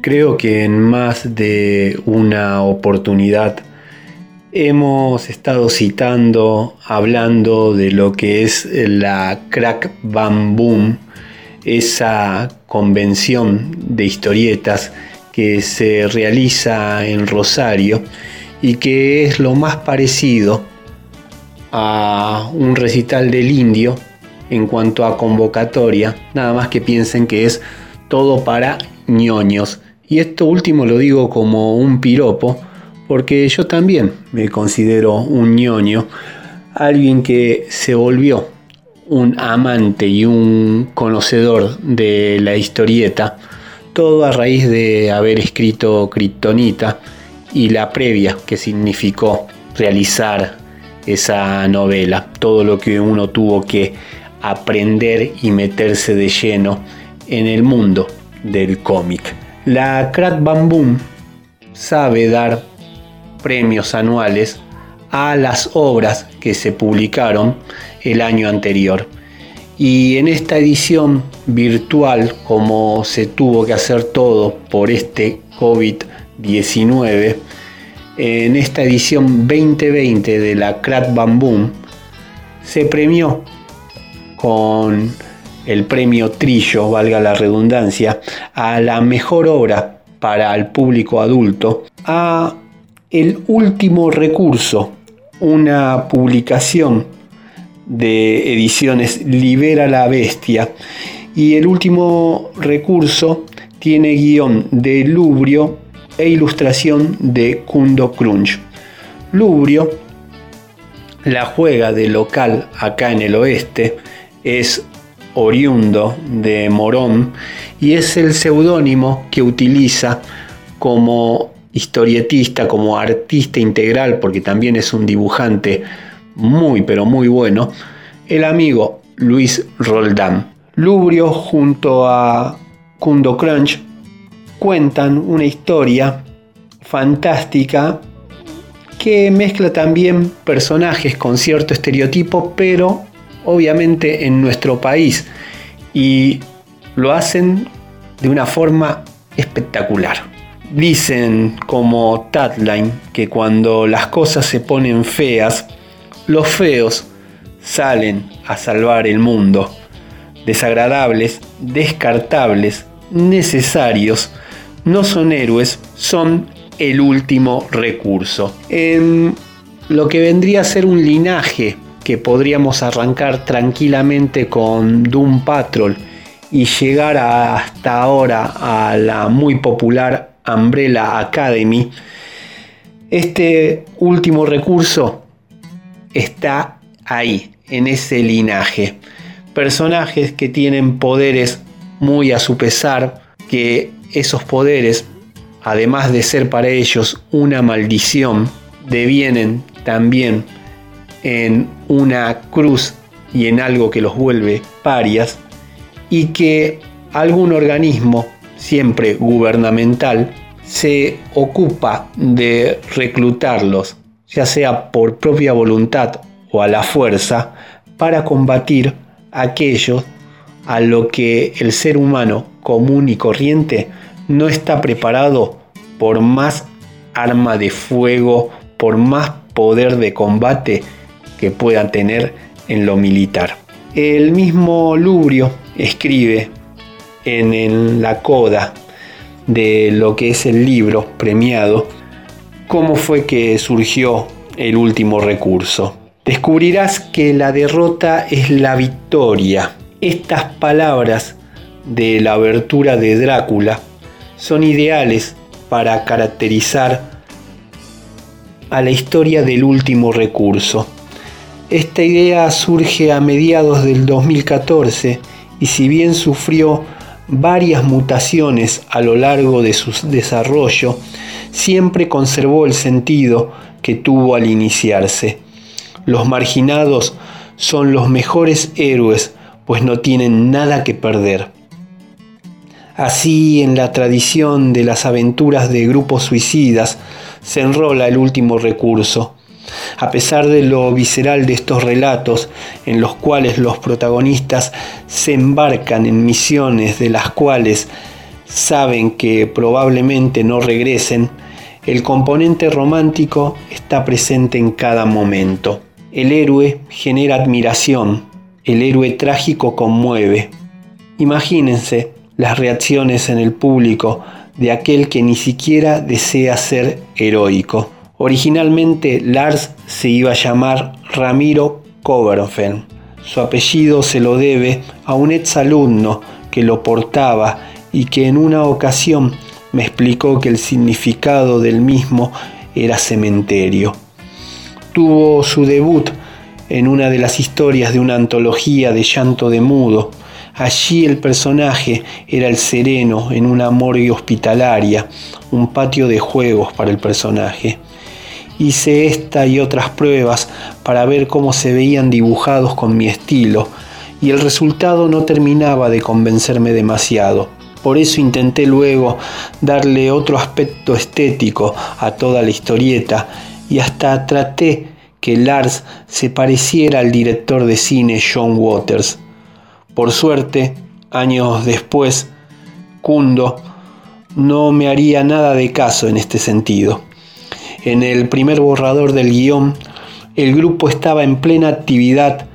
Creo que en más de una oportunidad hemos estado citando, hablando de lo que es la Crack bamboom, esa convención de historietas que se realiza en Rosario y que es lo más parecido a un recital del indio en cuanto a convocatoria, nada más que piensen que es todo para ñoños. Y esto último lo digo como un piropo, porque yo también me considero un ñoño, alguien que se volvió un amante y un conocedor de la historieta, todo a raíz de haber escrito Kryptonita y la previa que significó realizar esa novela, todo lo que uno tuvo que aprender y meterse de lleno en el mundo del cómic. La Crack Bamboo sabe dar premios anuales a las obras que se publicaron el año anterior. Y en esta edición virtual, como se tuvo que hacer todo por este COVID-19, en esta edición 2020 de la Crack Bamboo se premió con el premio Trillo, valga la redundancia, a la mejor obra para el público adulto, a El último recurso, una publicación de ediciones Libera la Bestia, y el último recurso tiene guion de Lubrio e ilustración de Kundo Crunch. Lubrio la juega de local acá en el oeste, es oriundo de Morón y es el seudónimo que utiliza como historietista, como artista integral, porque también es un dibujante muy pero muy bueno, el amigo Luis Roldán. Lubrio junto a Kundo Crunch cuentan una historia fantástica que mezcla también personajes con cierto estereotipo, pero obviamente en nuestro país y lo hacen de una forma espectacular. Dicen como tagline que cuando las cosas se ponen feas, los feos salen a salvar el mundo. Desagradables, descartables, necesarios, no son héroes, son el último recurso. En lo que vendría a ser un linaje que podríamos arrancar tranquilamente con Doom Patrol y llegar hasta ahora a la muy popular Umbrella Academy, este último recurso está ahí, en ese linaje. Personajes que tienen poderes muy a su pesar, que esos poderes, además de ser para ellos una maldición, devienen también en una cruz y en algo que los vuelve parias y que algún organismo, siempre gubernamental, se ocupa de reclutarlos, ya sea por propia voluntad o a la fuerza, para combatir aquello a lo que el ser humano común y corriente no está preparado por más arma de fuego, por más poder de combate que pueda tener en lo militar. El mismo Lubrio escribe en, en la coda de lo que es el libro premiado cómo fue que surgió el último recurso. Descubrirás que la derrota es la victoria. Estas palabras de la abertura de Drácula son ideales para caracterizar a la historia del último recurso. Esta idea surge a mediados del 2014 y si bien sufrió varias mutaciones a lo largo de su desarrollo, siempre conservó el sentido que tuvo al iniciarse. Los marginados son los mejores héroes, pues no tienen nada que perder. Así, en la tradición de las aventuras de grupos suicidas, se enrola el último recurso, a pesar de lo visceral de estos relatos, en los cuales los protagonistas se embarcan en misiones de las cuales saben que probablemente no regresen, el componente romántico está presente en cada momento. El héroe genera admiración, el héroe trágico conmueve. Imagínense las reacciones en el público de aquel que ni siquiera desea ser heroico Originalmente Lars se iba a llamar Ramiro Coverfeld. Su apellido se lo debe a un exalumno que lo portaba y que en una ocasión me explicó que el significado del mismo era cementerio. Tuvo su debut en una de las historias de una antología de llanto de mudo. Allí el personaje era el sereno en una morgue hospitalaria, un patio de juegos para el personaje. Hice esta y otras pruebas para ver cómo se veían dibujados con mi estilo, y el resultado no terminaba de convencerme demasiado. Por eso intenté luego darle otro aspecto estético a toda la historieta y hasta traté que Lars se pareciera al director de cine John Waters. Por suerte, años después, Kundo no me haría nada de caso en este sentido. En el primer borrador del guion, el grupo estaba en plena actividad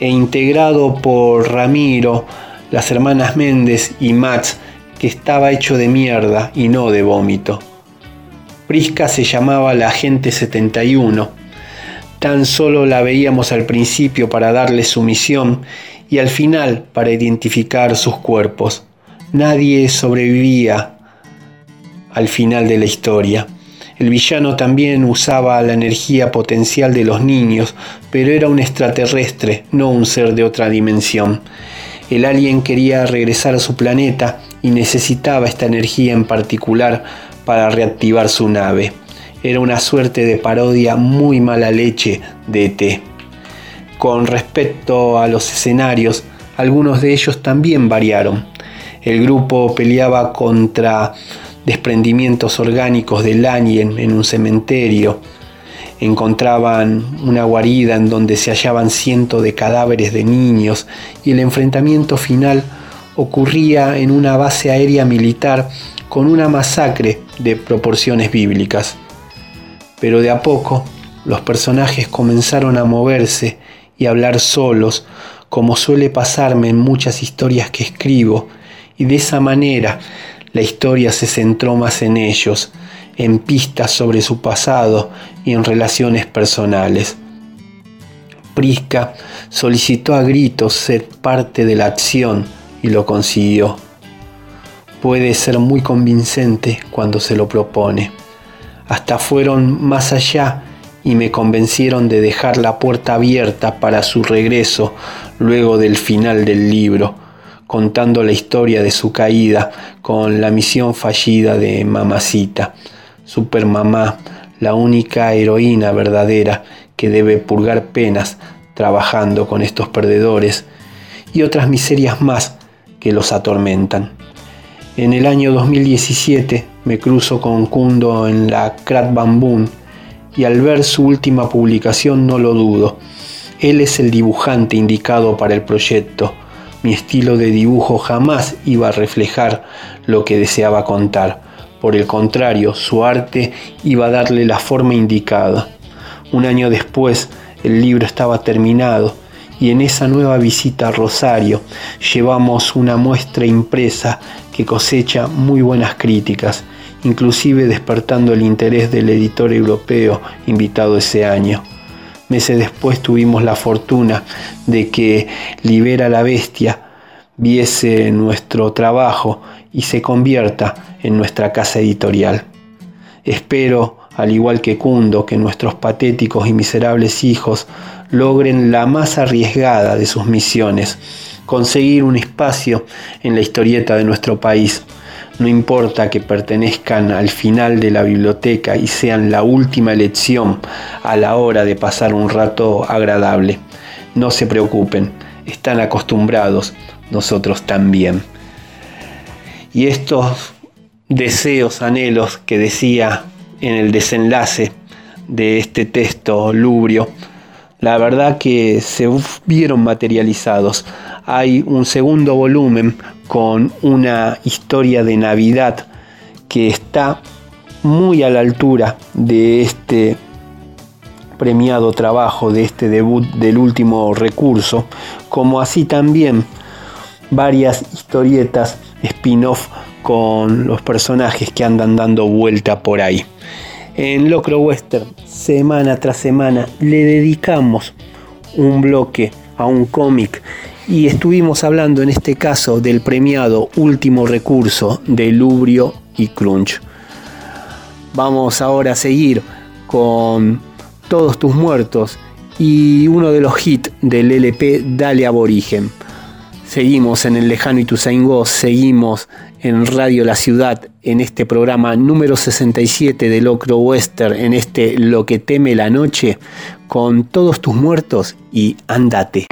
e integrado por Ramiro, las hermanas Méndez y Max, que estaba hecho de mierda y no de vómito. Prisca se llamaba la Agente 71 Tan solo la veíamos al principio para darle su misión y al final para identificar sus cuerpos. Nadie sobrevivía al final de la historia. El villano también usaba la energía potencial de los niños, pero era un extraterrestre, no un ser de otra dimensión. El alien quería regresar a su planeta y necesitaba esta energía en particular para reactivar su nave era una suerte de parodia muy mala leche de ET. Con respecto a los escenarios, algunos de ellos también variaron. El grupo peleaba contra desprendimientos orgánicos del alien en un cementerio. Encontraban una guarida en donde se hallaban cientos de cadáveres de niños y el enfrentamiento final ocurría en una base aérea militar con una masacre de proporciones bíblicas pero de a poco los personajes comenzaron a moverse y a hablar solos, como suele pasarme en muchas historias que escribo, y de esa manera la historia se centró más en ellos, en pistas sobre su pasado y en relaciones personales. Prisca solicitó a gritos ser parte de la acción y lo consiguió. Puede ser muy convincente cuando se lo propone hasta fueron más allá y me convencieron de dejar la puerta abierta para su regreso luego del final del libro, contando la historia de su caída con la misión fallida de Mamacita, Supermamá, la única heroína verdadera que debe purgar penas trabajando con estos perdedores y otras miserias más que los atormentan. En el año 2017 me cruzo con Kundo en la Krat Bambun y al ver su última publicación no lo dudo. Él es el dibujante indicado para el proyecto. Mi estilo de dibujo jamás iba a reflejar lo que deseaba contar. Por el contrario, su arte iba a darle la forma indicada. Un año después, el libro estaba terminado y en esa nueva visita a Rosario llevamos una muestra impresa que cosecha muy buenas críticas, inclusive despertando el interés del editor europeo invitado ese año. Meses después tuvimos la fortuna de que Libera la Bestia viese nuestro trabajo y se convierta en nuestra casa editorial. Espero, al igual que Cundo, que nuestros patéticos y miserables hijos logren la más arriesgada de sus misiones, conseguir un espacio en la historieta de nuestro país. No importa que pertenezcan al final de la biblioteca y sean la última elección a la hora de pasar un rato agradable. No se preocupen, están acostumbrados, nosotros también. Y estos deseos, anhelos que decía en el desenlace de este texto lubrio, la verdad que se vieron materializados. Hay un segundo volumen con una historia de Navidad que está muy a la altura de este premiado trabajo, de este debut del último recurso, como así también varias historietas spin-off con los personajes que andan dando vuelta por ahí. En Locro Western, semana tras semana, le dedicamos un bloque a un cómic y estuvimos hablando en este caso del premiado Último Recurso de Lubrio y Crunch. Vamos ahora a seguir con Todos tus muertos y uno de los hits del LP Dale Aborigen. Seguimos en el lejano Ituzaingó, seguimos en Radio La Ciudad en este programa número 67 de Locro Western, en este Lo que teme la noche, con todos tus muertos y andate.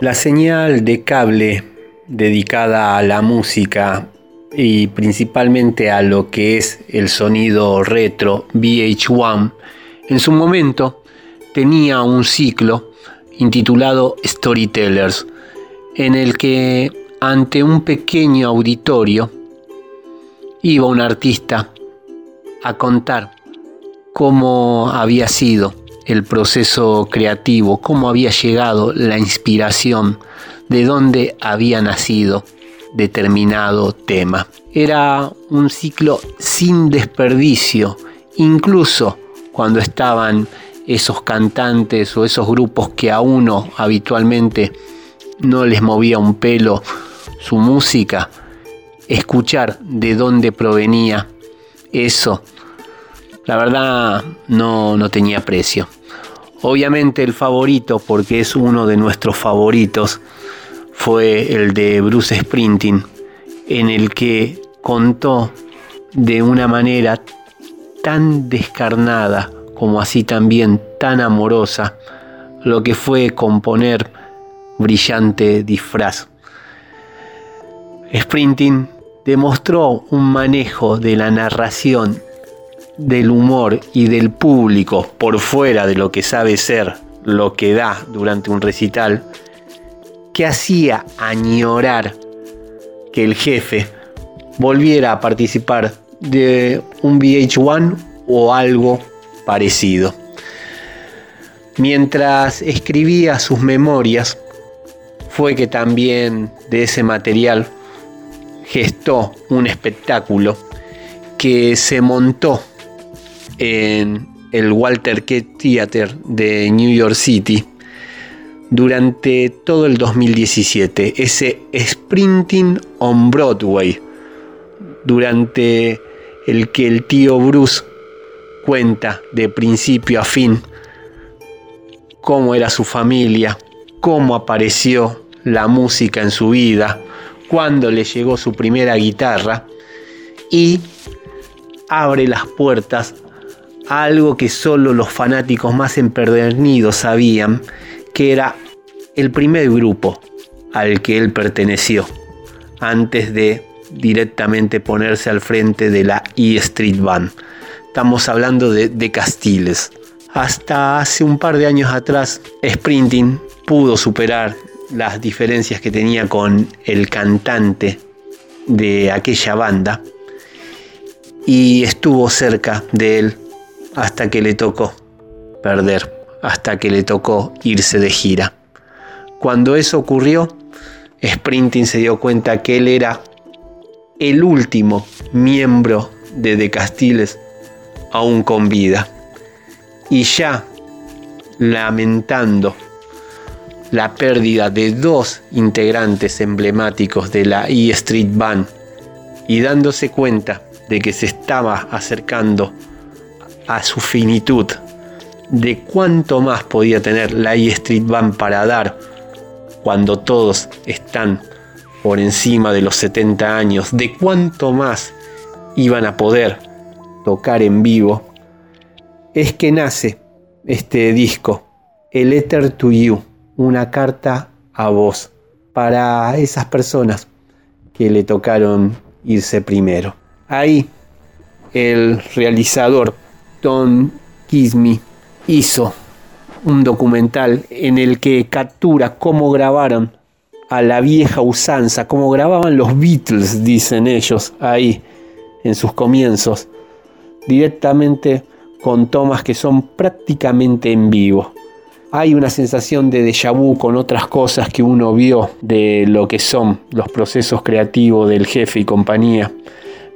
La señal de cable dedicada a la música y principalmente a lo que es el sonido retro VH1, en su momento tenía un ciclo intitulado Storytellers, en el que ante un pequeño auditorio iba un artista a contar cómo había sido el proceso creativo, cómo había llegado la inspiración, de dónde había nacido determinado tema. Era un ciclo sin desperdicio, incluso cuando estaban esos cantantes o esos grupos que a uno habitualmente no les movía un pelo su música, escuchar de dónde provenía eso, la verdad no, no tenía precio. Obviamente el favorito, porque es uno de nuestros favoritos, fue el de Bruce Sprinting, en el que contó de una manera tan descarnada como así también tan amorosa lo que fue componer brillante disfraz. Sprinting demostró un manejo de la narración, del humor y del público por fuera de lo que sabe ser lo que da durante un recital, que hacía añorar que el jefe volviera a participar de un VH1 o algo parecido. Mientras escribía sus memorias, fue que también de ese material gestó un espectáculo que se montó en el Walter K. Theater de New York City durante todo el 2017, ese Sprinting on Broadway, durante el que el tío Bruce cuenta de principio a fin cómo era su familia, cómo apareció la música en su vida, cuándo le llegó su primera guitarra y abre las puertas algo que solo los fanáticos más empedernidos sabían, que era el primer grupo al que él perteneció, antes de directamente ponerse al frente de la E Street Band. Estamos hablando de, de Castiles. Hasta hace un par de años atrás, Sprinting pudo superar las diferencias que tenía con el cantante de aquella banda y estuvo cerca de él hasta que le tocó perder, hasta que le tocó irse de gira. Cuando eso ocurrió, Sprinting se dio cuenta que él era el último miembro de The Castiles aún con vida. Y ya lamentando la pérdida de dos integrantes emblemáticos de la E Street Band y dándose cuenta de que se estaba acercando a su finitud, de cuánto más podía tener la E Street Band para dar cuando todos están por encima de los 70 años, de cuánto más iban a poder tocar en vivo, es que nace este disco, El Letter to You, una carta a vos, para esas personas que le tocaron irse primero. Ahí el realizador Tom Kismi hizo un documental en el que captura cómo grabaron a la vieja usanza, cómo grababan los Beatles, dicen ellos, ahí en sus comienzos, directamente con tomas que son prácticamente en vivo. Hay una sensación de déjà vu con otras cosas que uno vio de lo que son los procesos creativos del jefe y compañía,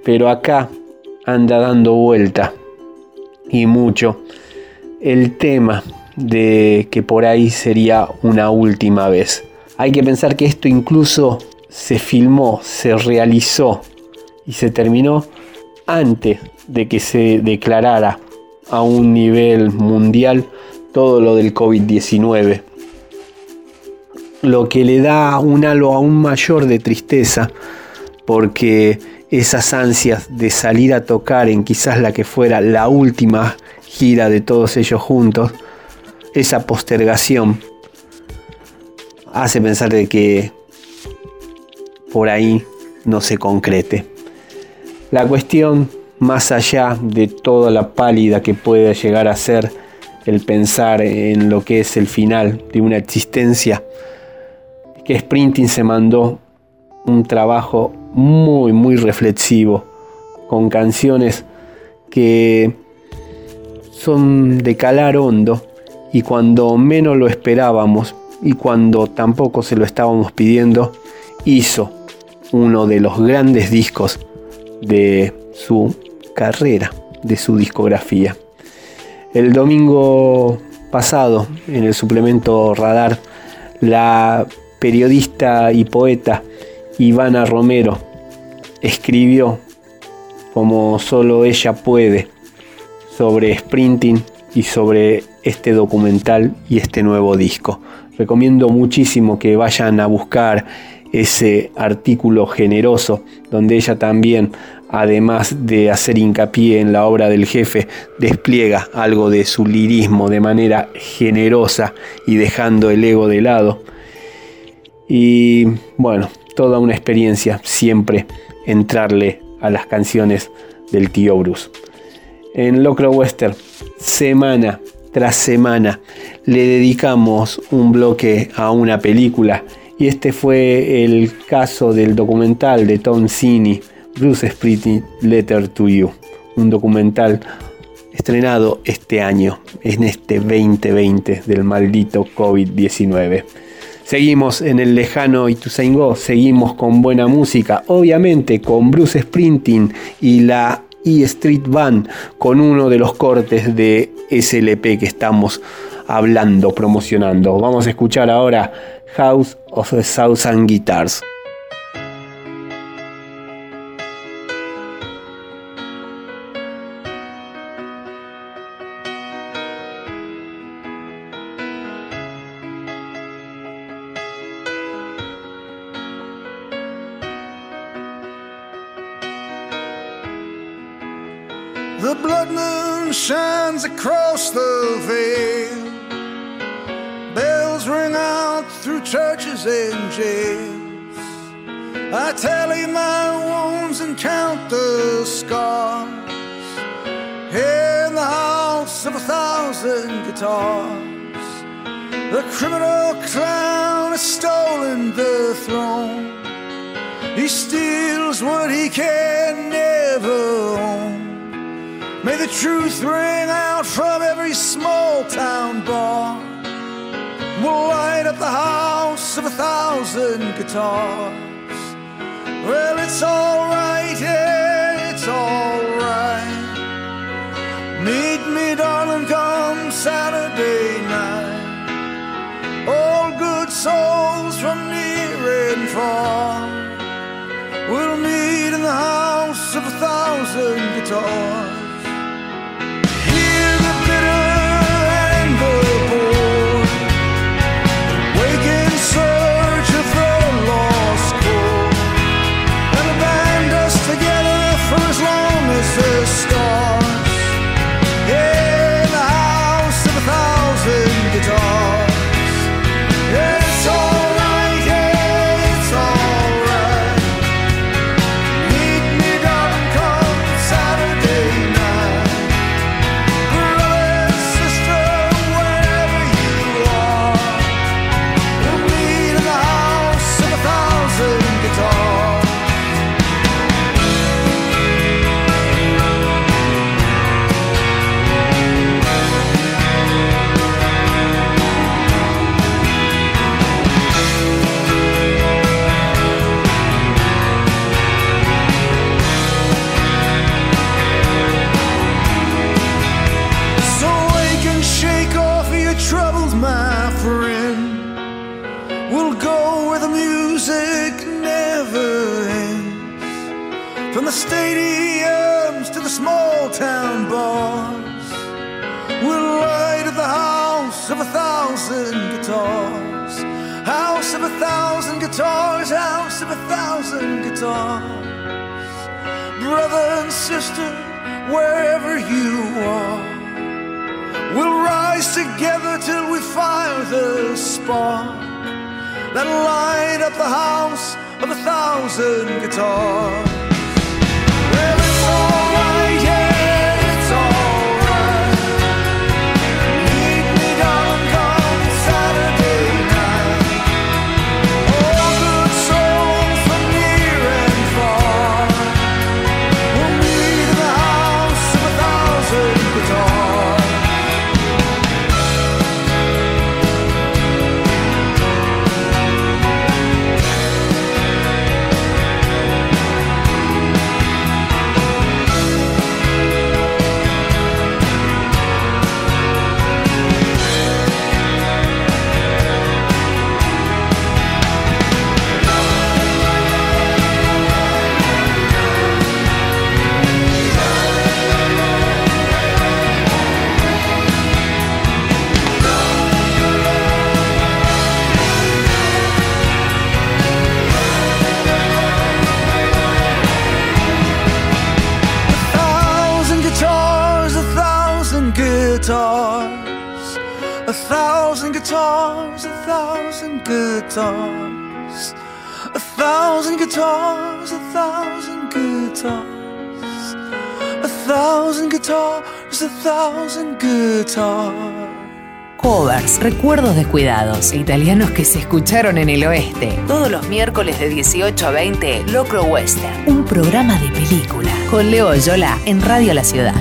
pero acá anda dando vuelta y mucho el tema de que por ahí sería una última vez. Hay que pensar que esto incluso se filmó, se realizó y se terminó antes de que se declarara a un nivel mundial todo lo del COVID-19. Lo que le da un halo aún mayor de tristeza porque esas ansias de salir a tocar en quizás la que fuera la última gira de todos ellos juntos, esa postergación hace pensar de que por ahí no se concrete. La cuestión, más allá de toda la pálida que puede llegar a ser el pensar en lo que es el final de una existencia, que Sprinting se mandó un trabajo muy, muy reflexivo, con canciones que son de calar hondo y cuando menos lo esperábamos y cuando tampoco se lo estábamos pidiendo, hizo uno de los grandes discos de su carrera, de su discografía. El domingo pasado, en el suplemento Radar, la periodista y poeta Ivana Romero escribió como solo ella puede sobre sprinting y sobre este documental y este nuevo disco. Recomiendo muchísimo que vayan a buscar ese artículo generoso donde ella también, además de hacer hincapié en la obra del jefe, despliega algo de su lirismo de manera generosa y dejando el ego de lado. Y bueno, toda una experiencia siempre entrarle a las canciones del tío Bruce. En Locro Western, semana tras semana, le dedicamos un bloque a una película y este fue el caso del documental de Tom Cini, Bruce Springsteen Letter to You, un documental estrenado este año, en este 2020 del maldito COVID-19. Seguimos en el lejano Ituzaingó, seguimos con buena música, obviamente con Bruce Springsteen y la E Street Band, con uno de los cortes de SLP que estamos hablando, promocionando. Vamos a escuchar ahora House of the Thousand Guitars. Churches and jails. I tally my wounds and count the scars. In the house of a thousand guitars, the criminal clown has stolen the throne. He steals what he can never own. May the truth ring out from every small town bar. We'll light up the house of a thousand guitars. Well, it's alright, yeah, it's alright. Meet me, darling, come Saturday night. All good souls from near and far. We'll meet in the house of a thousand guitars. From the stadiums to the small town bars. We'll light at the house of a thousand guitars. House of a thousand guitars, house of a thousand guitars. Brother and sister, wherever you are. We'll rise together till we fire the spark that light up the house of a thousand guitars. Guitars. A thousand guitars, a thousand guitars. A thousand guitars, a thousand guitars. Covers, recuerdos descuidados e italianos que se escucharon en el oeste. Todos los miércoles de 18 a 20, Locro Western. Un programa de película. Con Leo Oyola en Radio La Ciudad.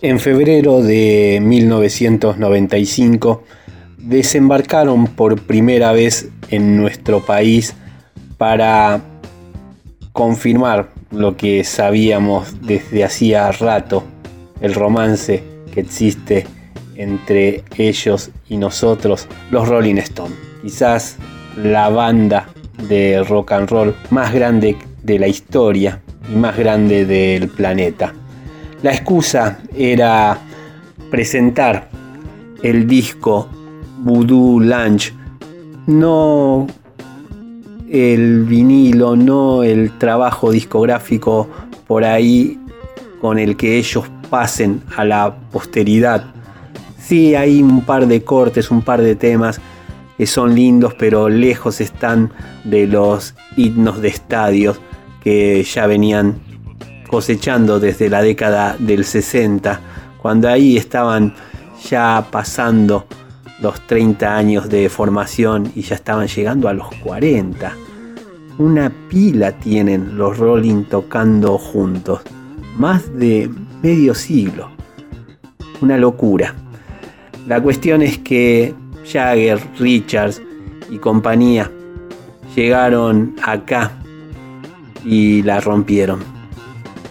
En febrero de 1995 desembarcaron por primera vez en nuestro país para confirmar lo que sabíamos desde hacía rato, el romance que existe entre ellos y nosotros, los Rolling Stones. Quizás la banda de rock and roll más grande de la historia y más grande del planeta. La excusa era presentar el disco Voodoo Lunch, no el vinilo, no el trabajo discográfico por ahí con el que ellos pasen a la posteridad. Sí, hay un par de cortes, un par de temas que son lindos, pero lejos están de los himnos de estadios que ya venían cosechando desde la década del 60, cuando ahí estaban ya pasando los 30 años de formación y ya estaban llegando a los 40. Una pila tienen los Rolling tocando juntos, más de medio siglo. Una locura. La cuestión es que Jagger, Richards y compañía llegaron acá y la rompieron.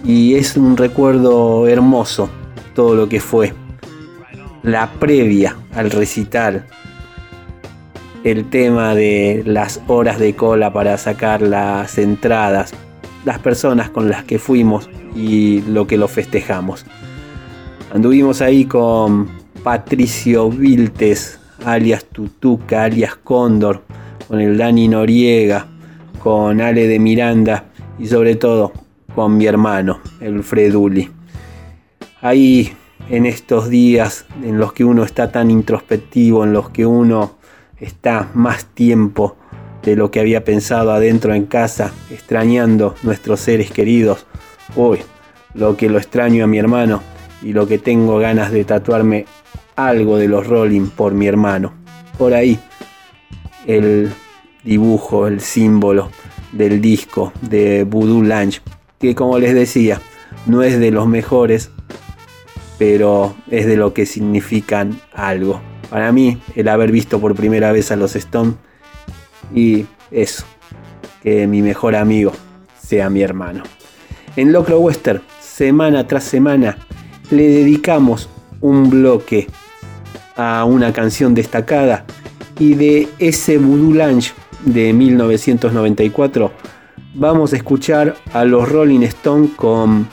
Y es un recuerdo hermoso todo lo que fue. La previa al recital, el tema de las horas de cola para sacar las entradas, las personas con las que fuimos y lo que lo festejamos. Anduvimos ahí con Patricio Viltes, alias Tutuca, alias Cóndor, con el Dani Noriega, con Ale de Miranda y sobre todo con mi hermano, el Freduli. Ahí en estos días en los que uno está tan introspectivo, en los que uno está más tiempo de lo que había pensado adentro en casa, extrañando nuestros seres queridos. Uy, lo que lo extraño a mi hermano y lo que tengo ganas de tatuarme algo de los Rolling por mi hermano. Por ahí, el dibujo, el símbolo del disco de Voodoo Lunch, que como les decía, no es de los mejores, pero es de lo que significan algo. Para mí, el haber visto por primera vez a los Stones y eso, que mi mejor amigo sea mi hermano. En Locro Western, semana tras semana, le dedicamos un bloque a una canción destacada y de ese Voodoo Lunch de 1994 vamos a escuchar a los Rolling Stones con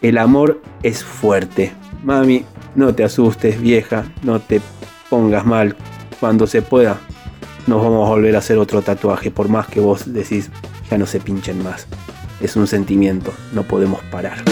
El amor es fuerte. Mami, no te asustes vieja, no te pongas mal. Cuando se pueda, nos vamos a volver a hacer otro tatuaje, por más que vos decís ya no se pinchen más. Es un sentimiento, no podemos parar.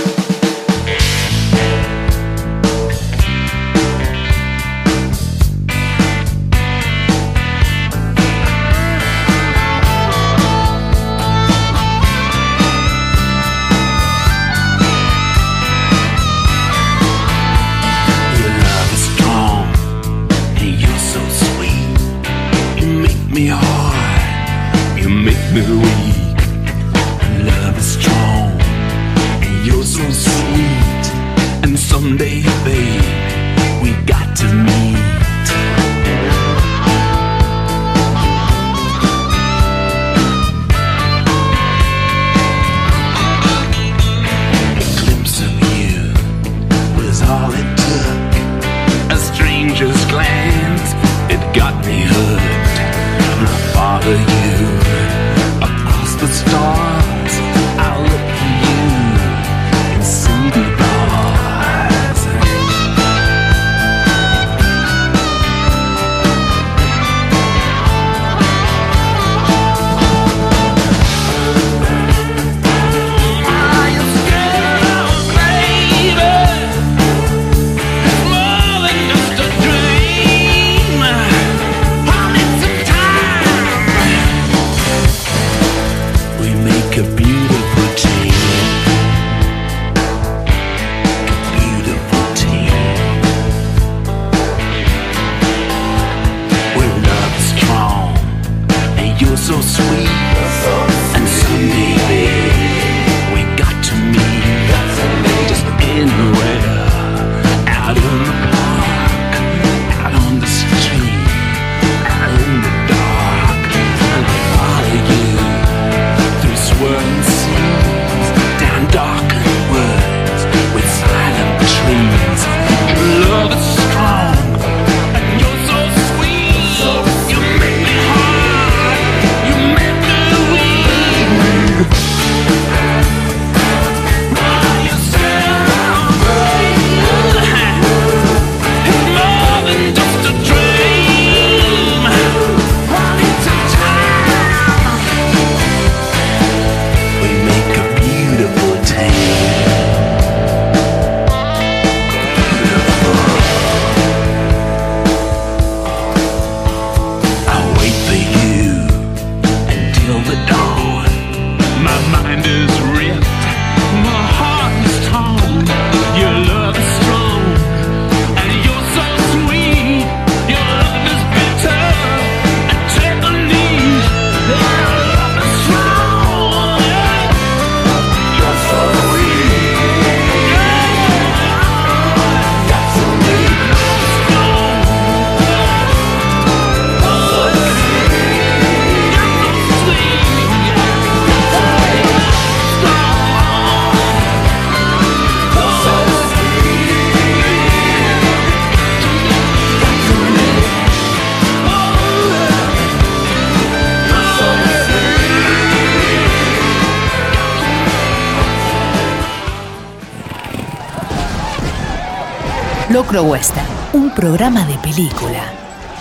Western, un programa de película.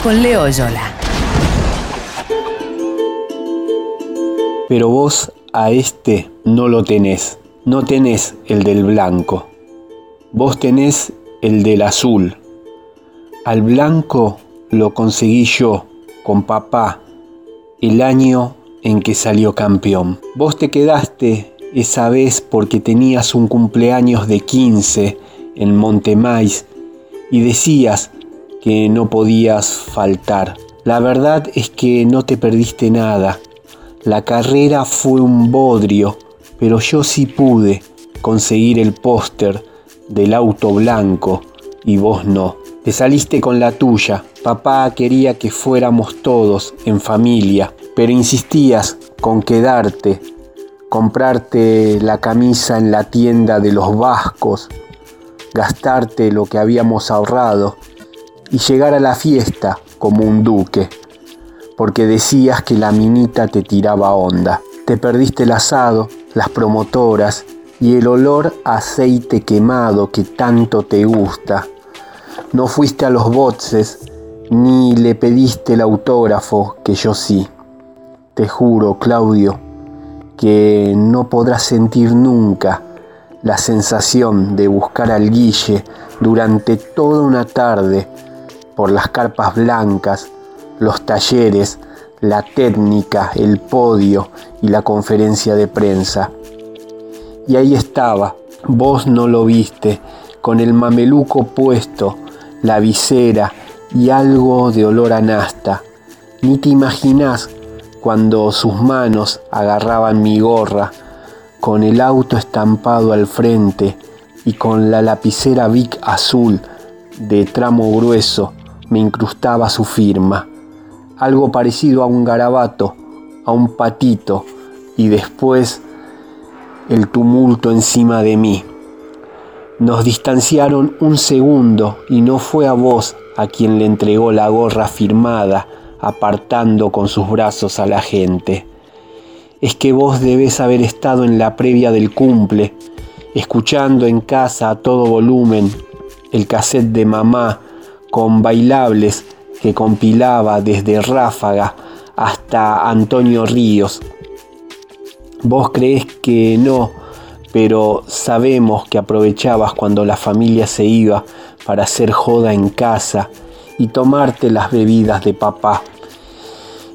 Con Leo Yola. Pero vos a este no lo tenés. No tenés el del blanco. Vos tenés el del azul. Al blanco lo conseguí yo, con papá, el año en que salió campeón. Vos te quedaste esa vez porque tenías un cumpleaños de 15 en Montemais y decías que no podías faltar. La verdad es que no te perdiste nada. La carrera fue un bodrio, pero yo sí pude conseguir el póster del auto blanco y vos no. Te saliste con la tuya. Papá quería que fuéramos todos en familia, pero insistías con quedarte, comprarte la camisa en la tienda de los vascos, gastarte lo que habíamos ahorrado y llegar a la fiesta como un duque, porque decías que la minita te tiraba onda. Te perdiste el asado, las promotoras y el olor aceite quemado que tanto te gusta. No fuiste a los boxes ni le pediste el autógrafo que yo sí. Te juro, Claudio, que no podrás sentir nunca la sensación de buscar al Guille durante toda una tarde por las carpas blancas, los talleres, la técnica, el podio y la conferencia de prensa. Y ahí estaba, vos no lo viste, con el mameluco puesto, la visera y algo de olor a nasta. Ni te imaginás cuando sus manos agarraban mi gorra, con el auto estampado al frente y con la lapicera Vic azul de tramo grueso me incrustaba su firma, algo parecido a un garabato, a un patito y después el tumulto encima de mí. Nos distanciaron un segundo y no fue a vos a quien le entregó la gorra firmada, apartando con sus brazos a la gente. Es que vos debes haber estado en la previa del cumple, escuchando en casa a todo volumen el cassette de mamá con bailables que compilaba desde Ráfaga hasta Antonio Ríos. Vos creés que no, pero sabemos que aprovechabas cuando la familia se iba para hacer joda en casa y tomarte las bebidas de papá.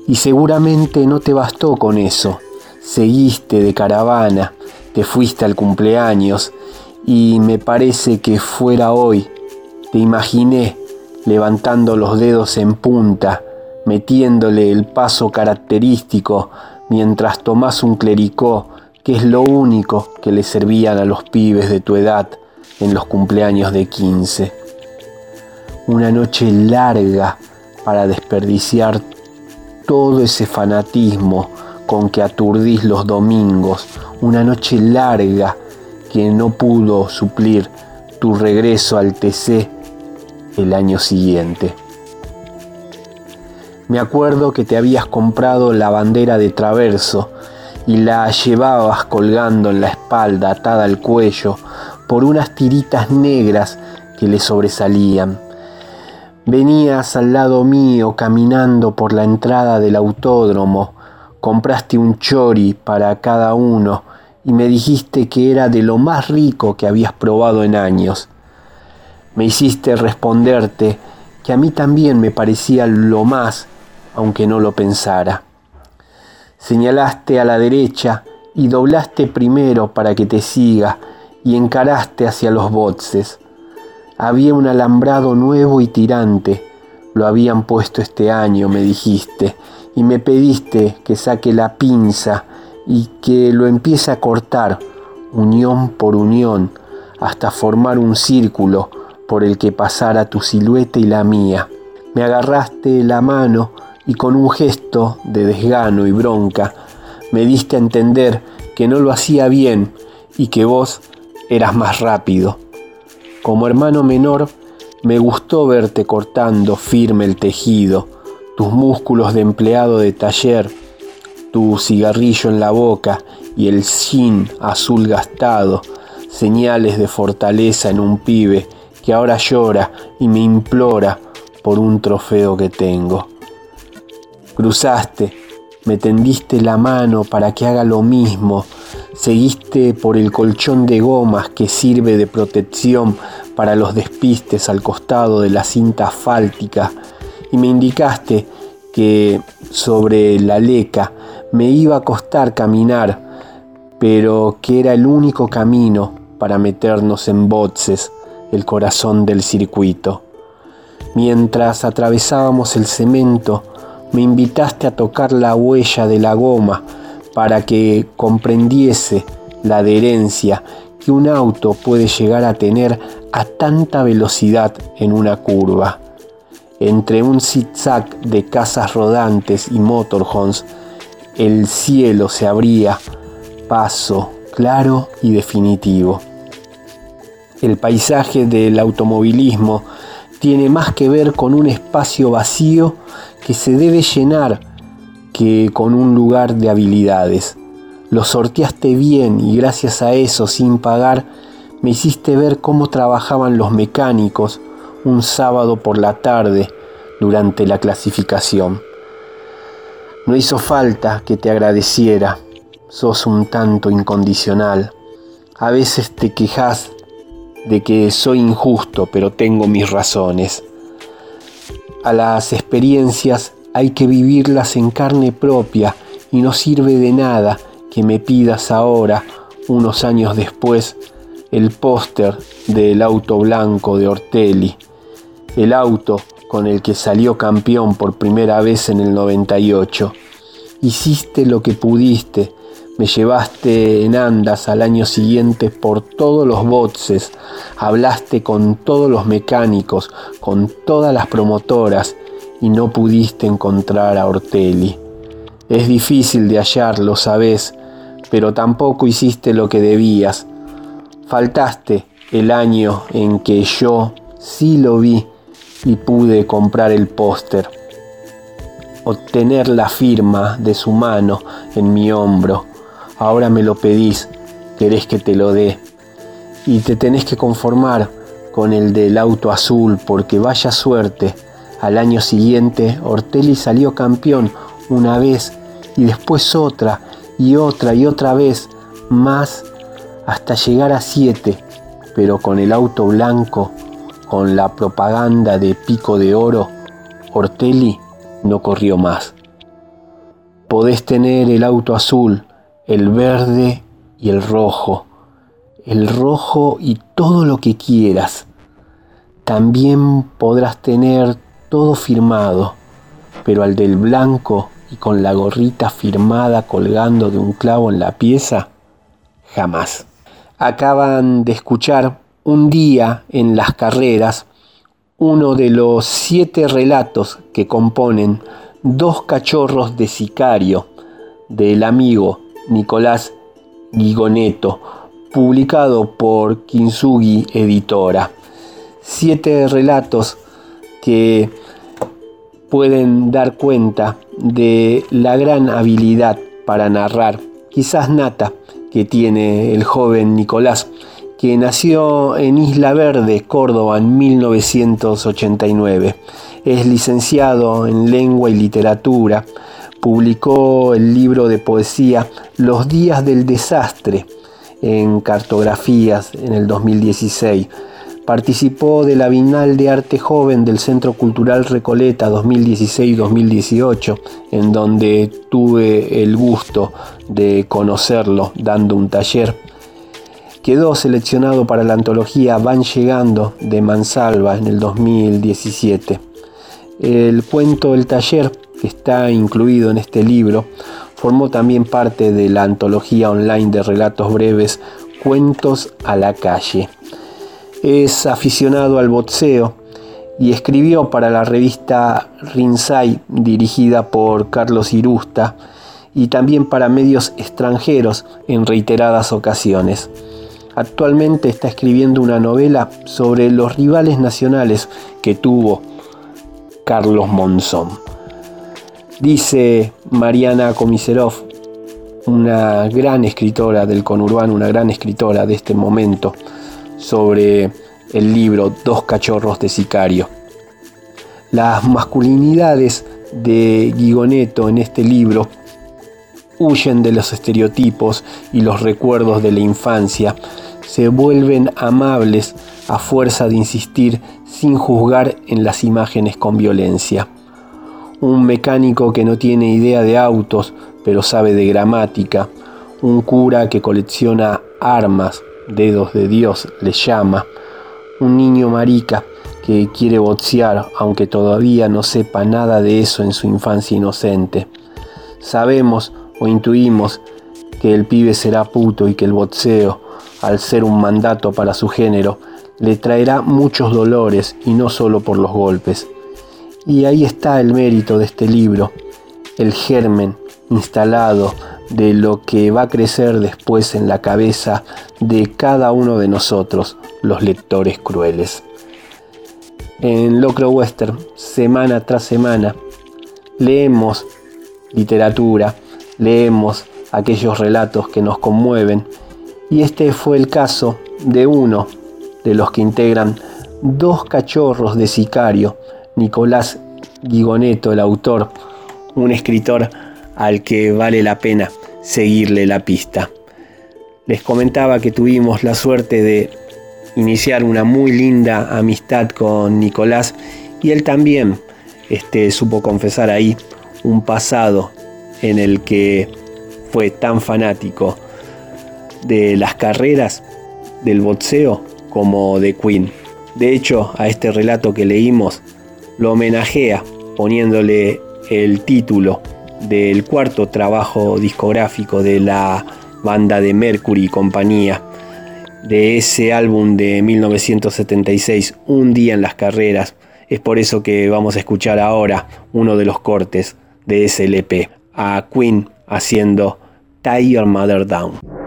Y seguramente no te bastó con eso. Seguiste de caravana, te fuiste al cumpleaños y me parece que fuera hoy. Te imaginé levantando los dedos en punta, metiéndole el paso característico mientras tomás un clericó, que es lo único que le servían a los pibes de tu edad en los cumpleaños de 15. Una noche larga para desperdiciar todo ese fanatismo con que aturdís los domingos, una noche larga que no pudo suplir tu regreso al TC el año siguiente. Me acuerdo que te habías comprado la bandera de traverso y la llevabas colgando en la espalda atada al cuello por unas tiritas negras que le sobresalían. Venías al lado mío caminando por la entrada del autódromo, compraste un chori para cada uno y me dijiste que era de lo más rico que habías probado en años. Me hiciste responderte que a mí también me parecía lo más, aunque no lo pensara. Señalaste a la derecha y doblaste primero para que te siga y encaraste hacia los boxes. Había un alambrado nuevo y tirante. Lo habían puesto este año, me dijiste, y me pediste que saque la pinza y que lo empiece a cortar, unión por unión, hasta formar un círculo por el que pasara tu silueta y la mía. Me agarraste la mano y con un gesto de desgano y bronca me diste a entender que no lo hacía bien y que vos eras más rápido. Como hermano menor, me gustó verte cortando firme el tejido, tus músculos de empleado de taller, tu cigarrillo en la boca y el sin azul gastado, señales de fortaleza en un pibe que ahora llora y me implora por un trofeo que tengo. Cruzaste, me tendiste la mano para que haga lo mismo, seguiste por el colchón de gomas que sirve de protección para los despistes al costado de la cinta asfáltica y me indicaste que sobre la leca me iba a costar caminar, pero que era el único camino para meternos en boxes, el corazón del circuito. Mientras atravesábamos el cemento, me invitaste a tocar la huella de la goma para que comprendiese la adherencia que un auto puede llegar a tener a tanta velocidad en una curva. Entre un zigzag de casas rodantes y motorhomes, el cielo se abría, paso claro y definitivo. El paisaje del automovilismo tiene más que ver con un espacio vacío que se debe llenar que con un lugar de habilidades. Lo sorteaste bien y gracias a eso, sin pagar, me hiciste ver cómo trabajaban los mecánicos un sábado por la tarde durante la clasificación. No hizo falta que te agradeciera, sos un tanto incondicional. A veces te quejas de que soy injusto, pero tengo mis razones. A las experiencias hay que vivirlas en carne propia y no sirve de nada que me pidas ahora, unos años después, el póster del auto blanco de Ortelli, el auto con el que salió campeón por primera vez en el 98. Hiciste lo que pudiste, me llevaste en andas al año siguiente por todos los boxes, hablaste con todos los mecánicos, con todas las promotoras y no pudiste encontrar a Ortelli. Es difícil de hallarlo, sabes, pero tampoco hiciste lo que debías. Faltaste el año en que yo sí lo vi y pude comprar el póster. Obtener la firma de su mano en mi hombro ahora me lo pedís, querés que te lo dé. Y te tenés que conformar con el del auto azul, porque vaya suerte. Al año siguiente, Ortelli salió campeón una vez y después otra y otra y otra vez más hasta llegar a siete, pero con el auto blanco, con la propaganda de pico de oro, Ortelli no corrió más. Podés tener el auto azul, el verde y el rojo, el rojo y todo lo que quieras. También podrás tener todo firmado, pero al del blanco y con la gorrita firmada colgando de un clavo en la pieza, jamás. Acaban de escuchar un día en las carreras uno de los siete relatos que componen Dos cachorros de sicario del amigo Nicolás Gigoneto, publicado por Kintsugi Editora. Siete relatos que pueden dar cuenta de la gran habilidad para narrar, quizás nata, que tiene el joven Nicolás, que nació en Isla Verde, Córdoba, en 1989. Es licenciado en lengua y literatura. Publicó el libro de poesía Los días del desastre en cartografías en el 2016. Participó de la Bienal de Arte Joven del Centro Cultural Recoleta 2016-2018, en donde tuve el gusto de conocerlo dando un taller. Quedó seleccionado para la antología Van Llegando de Mansalva en el 2017. El cuento El Taller, que está incluido en este libro, formó también parte de la antología online de relatos breves Cuentos a la calle. Es aficionado al boxeo y escribió para la revista Rinsay dirigida por Carlos Irusta y también para medios extranjeros en reiteradas ocasiones. Actualmente está escribiendo una novela sobre los rivales nacionales que tuvo Carlos Monzón. Dice Mariana Komiserov, una gran escritora del conurbano, una gran escritora de este momento, sobre el libro Dos cachorros de sicario. Las masculinidades de Gigoneto en este libro huyen de los estereotipos y los recuerdos de la infancia, se vuelven amables a fuerza de insistir sin juzgar en las imágenes con violencia. Un mecánico que no tiene idea de autos, pero sabe de gramática. Un cura que colecciona armas, dedos de Dios le llama. Un niño marica que quiere boxear, aunque todavía no sepa nada de eso en su infancia inocente. Sabemos o intuimos que el pibe será puto y que el boxeo, al ser un mandato para su género, le traerá muchos dolores y no solo por los golpes. Y ahí está el mérito de este libro, el germen instalado de lo que va a crecer después en la cabeza de cada uno de nosotros, los lectores crueles. En Locro Western, semana tras semana, leemos literatura, leemos aquellos relatos que nos conmueven y este fue el caso de uno de los que integran dos cachorros de sicario, Nicolás Gigoneto, el autor, un escritor al que vale la pena seguirle la pista. Les comentaba que tuvimos la suerte de iniciar una muy linda amistad con Nicolás y él también este, supo confesar ahí un pasado en el que fue tan fanático de las carreras, del boxeo, como de Queen. De hecho, a este relato que leímos lo homenajea poniéndole el título del cuarto trabajo discográfico de la banda de Mercury y compañía, de ese álbum de 1976, Un día en las carreras. Es por eso que vamos a escuchar ahora uno de los cortes de ese LP, a Queen haciendo Tie Your Mother Down.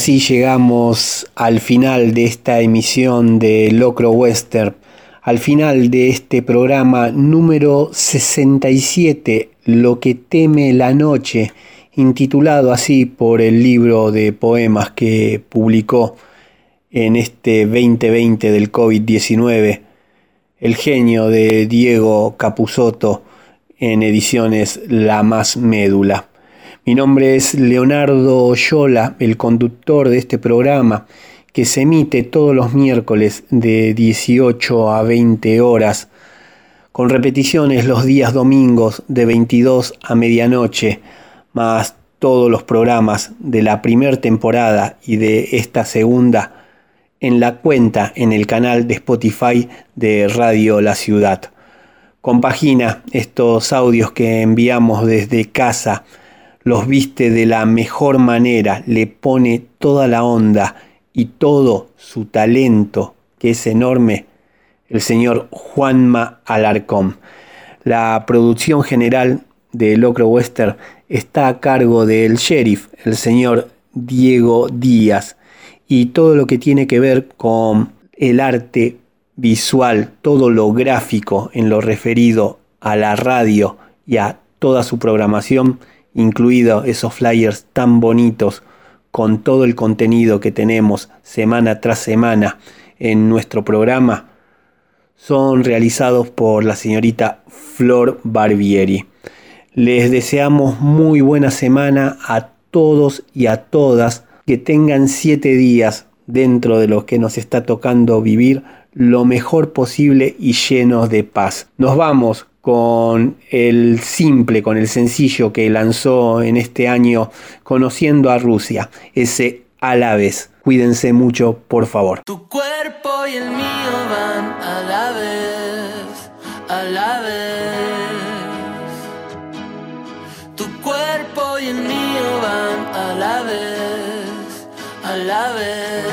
Así llegamos al final de esta emisión de Locro Western, al final de este programa número 67, Lo que teme la noche, intitulado así por el libro de poemas que publicó en este 2020 del COVID-19, el genio de Diego Capusotto en ediciones La Más Médula. Mi nombre es Leonardo Yola, el conductor de este programa que se emite todos los miércoles de 18 a 20 horas, con repeticiones los días domingos de 22 a medianoche, más todos los programas de la primera temporada y de esta segunda en la cuenta en el canal de Spotify de Radio La Ciudad. Compagina estos audios que enviamos desde casa, los viste de la mejor manera, le pone toda la onda y todo su talento, que es enorme, el señor Juanma Alarcón. La producción general de Locro Western está a cargo del sheriff, el señor Diego Díaz, y todo lo que tiene que ver con el arte visual, todo lo gráfico en lo referido a la radio y a toda su programación, incluidos esos flyers tan bonitos con todo el contenido que tenemos semana tras semana en nuestro programa, son realizados por la señorita Flor Barbieri. Les deseamos muy buena semana a todos y a todas, que tengan siete días dentro de lo que nos está tocando vivir lo mejor posible y llenos de paz. Nos vamos con el simple, con el sencillo que lanzó en este año Conociendo a Rusia, ese a la vez. Cuídense mucho, por favor. Tu cuerpo y el mío van a la vez, a la vez. Tu cuerpo y el mío van a la vez, a la vez.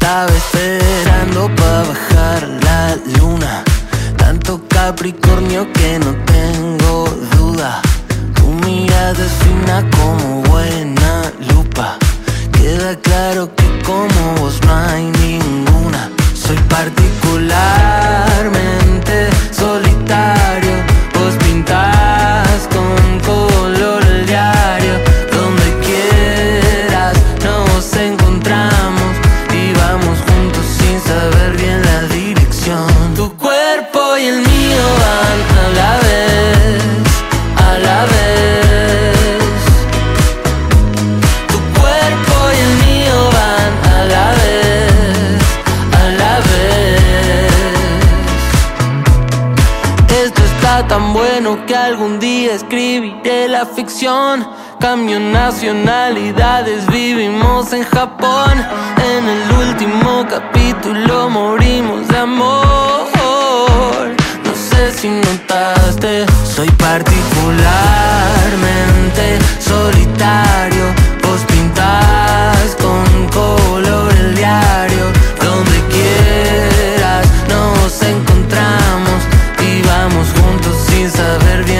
Estaba esperando para bajar la luna. Tanto Capricornio que no tengo duda. Tu mirada es fina como buena lupa. Queda claro que como vos no hay ninguna. Soy particularmente solitario. escribiré la ficción. Cambio nacionalidades, vivimos en Japón. En el último capítulo morimos de amor. No sé si notaste, soy particularmente solitario. Vos pintás con color el diario. Donde quieras nos encontramos y vamos juntos sin saber bien.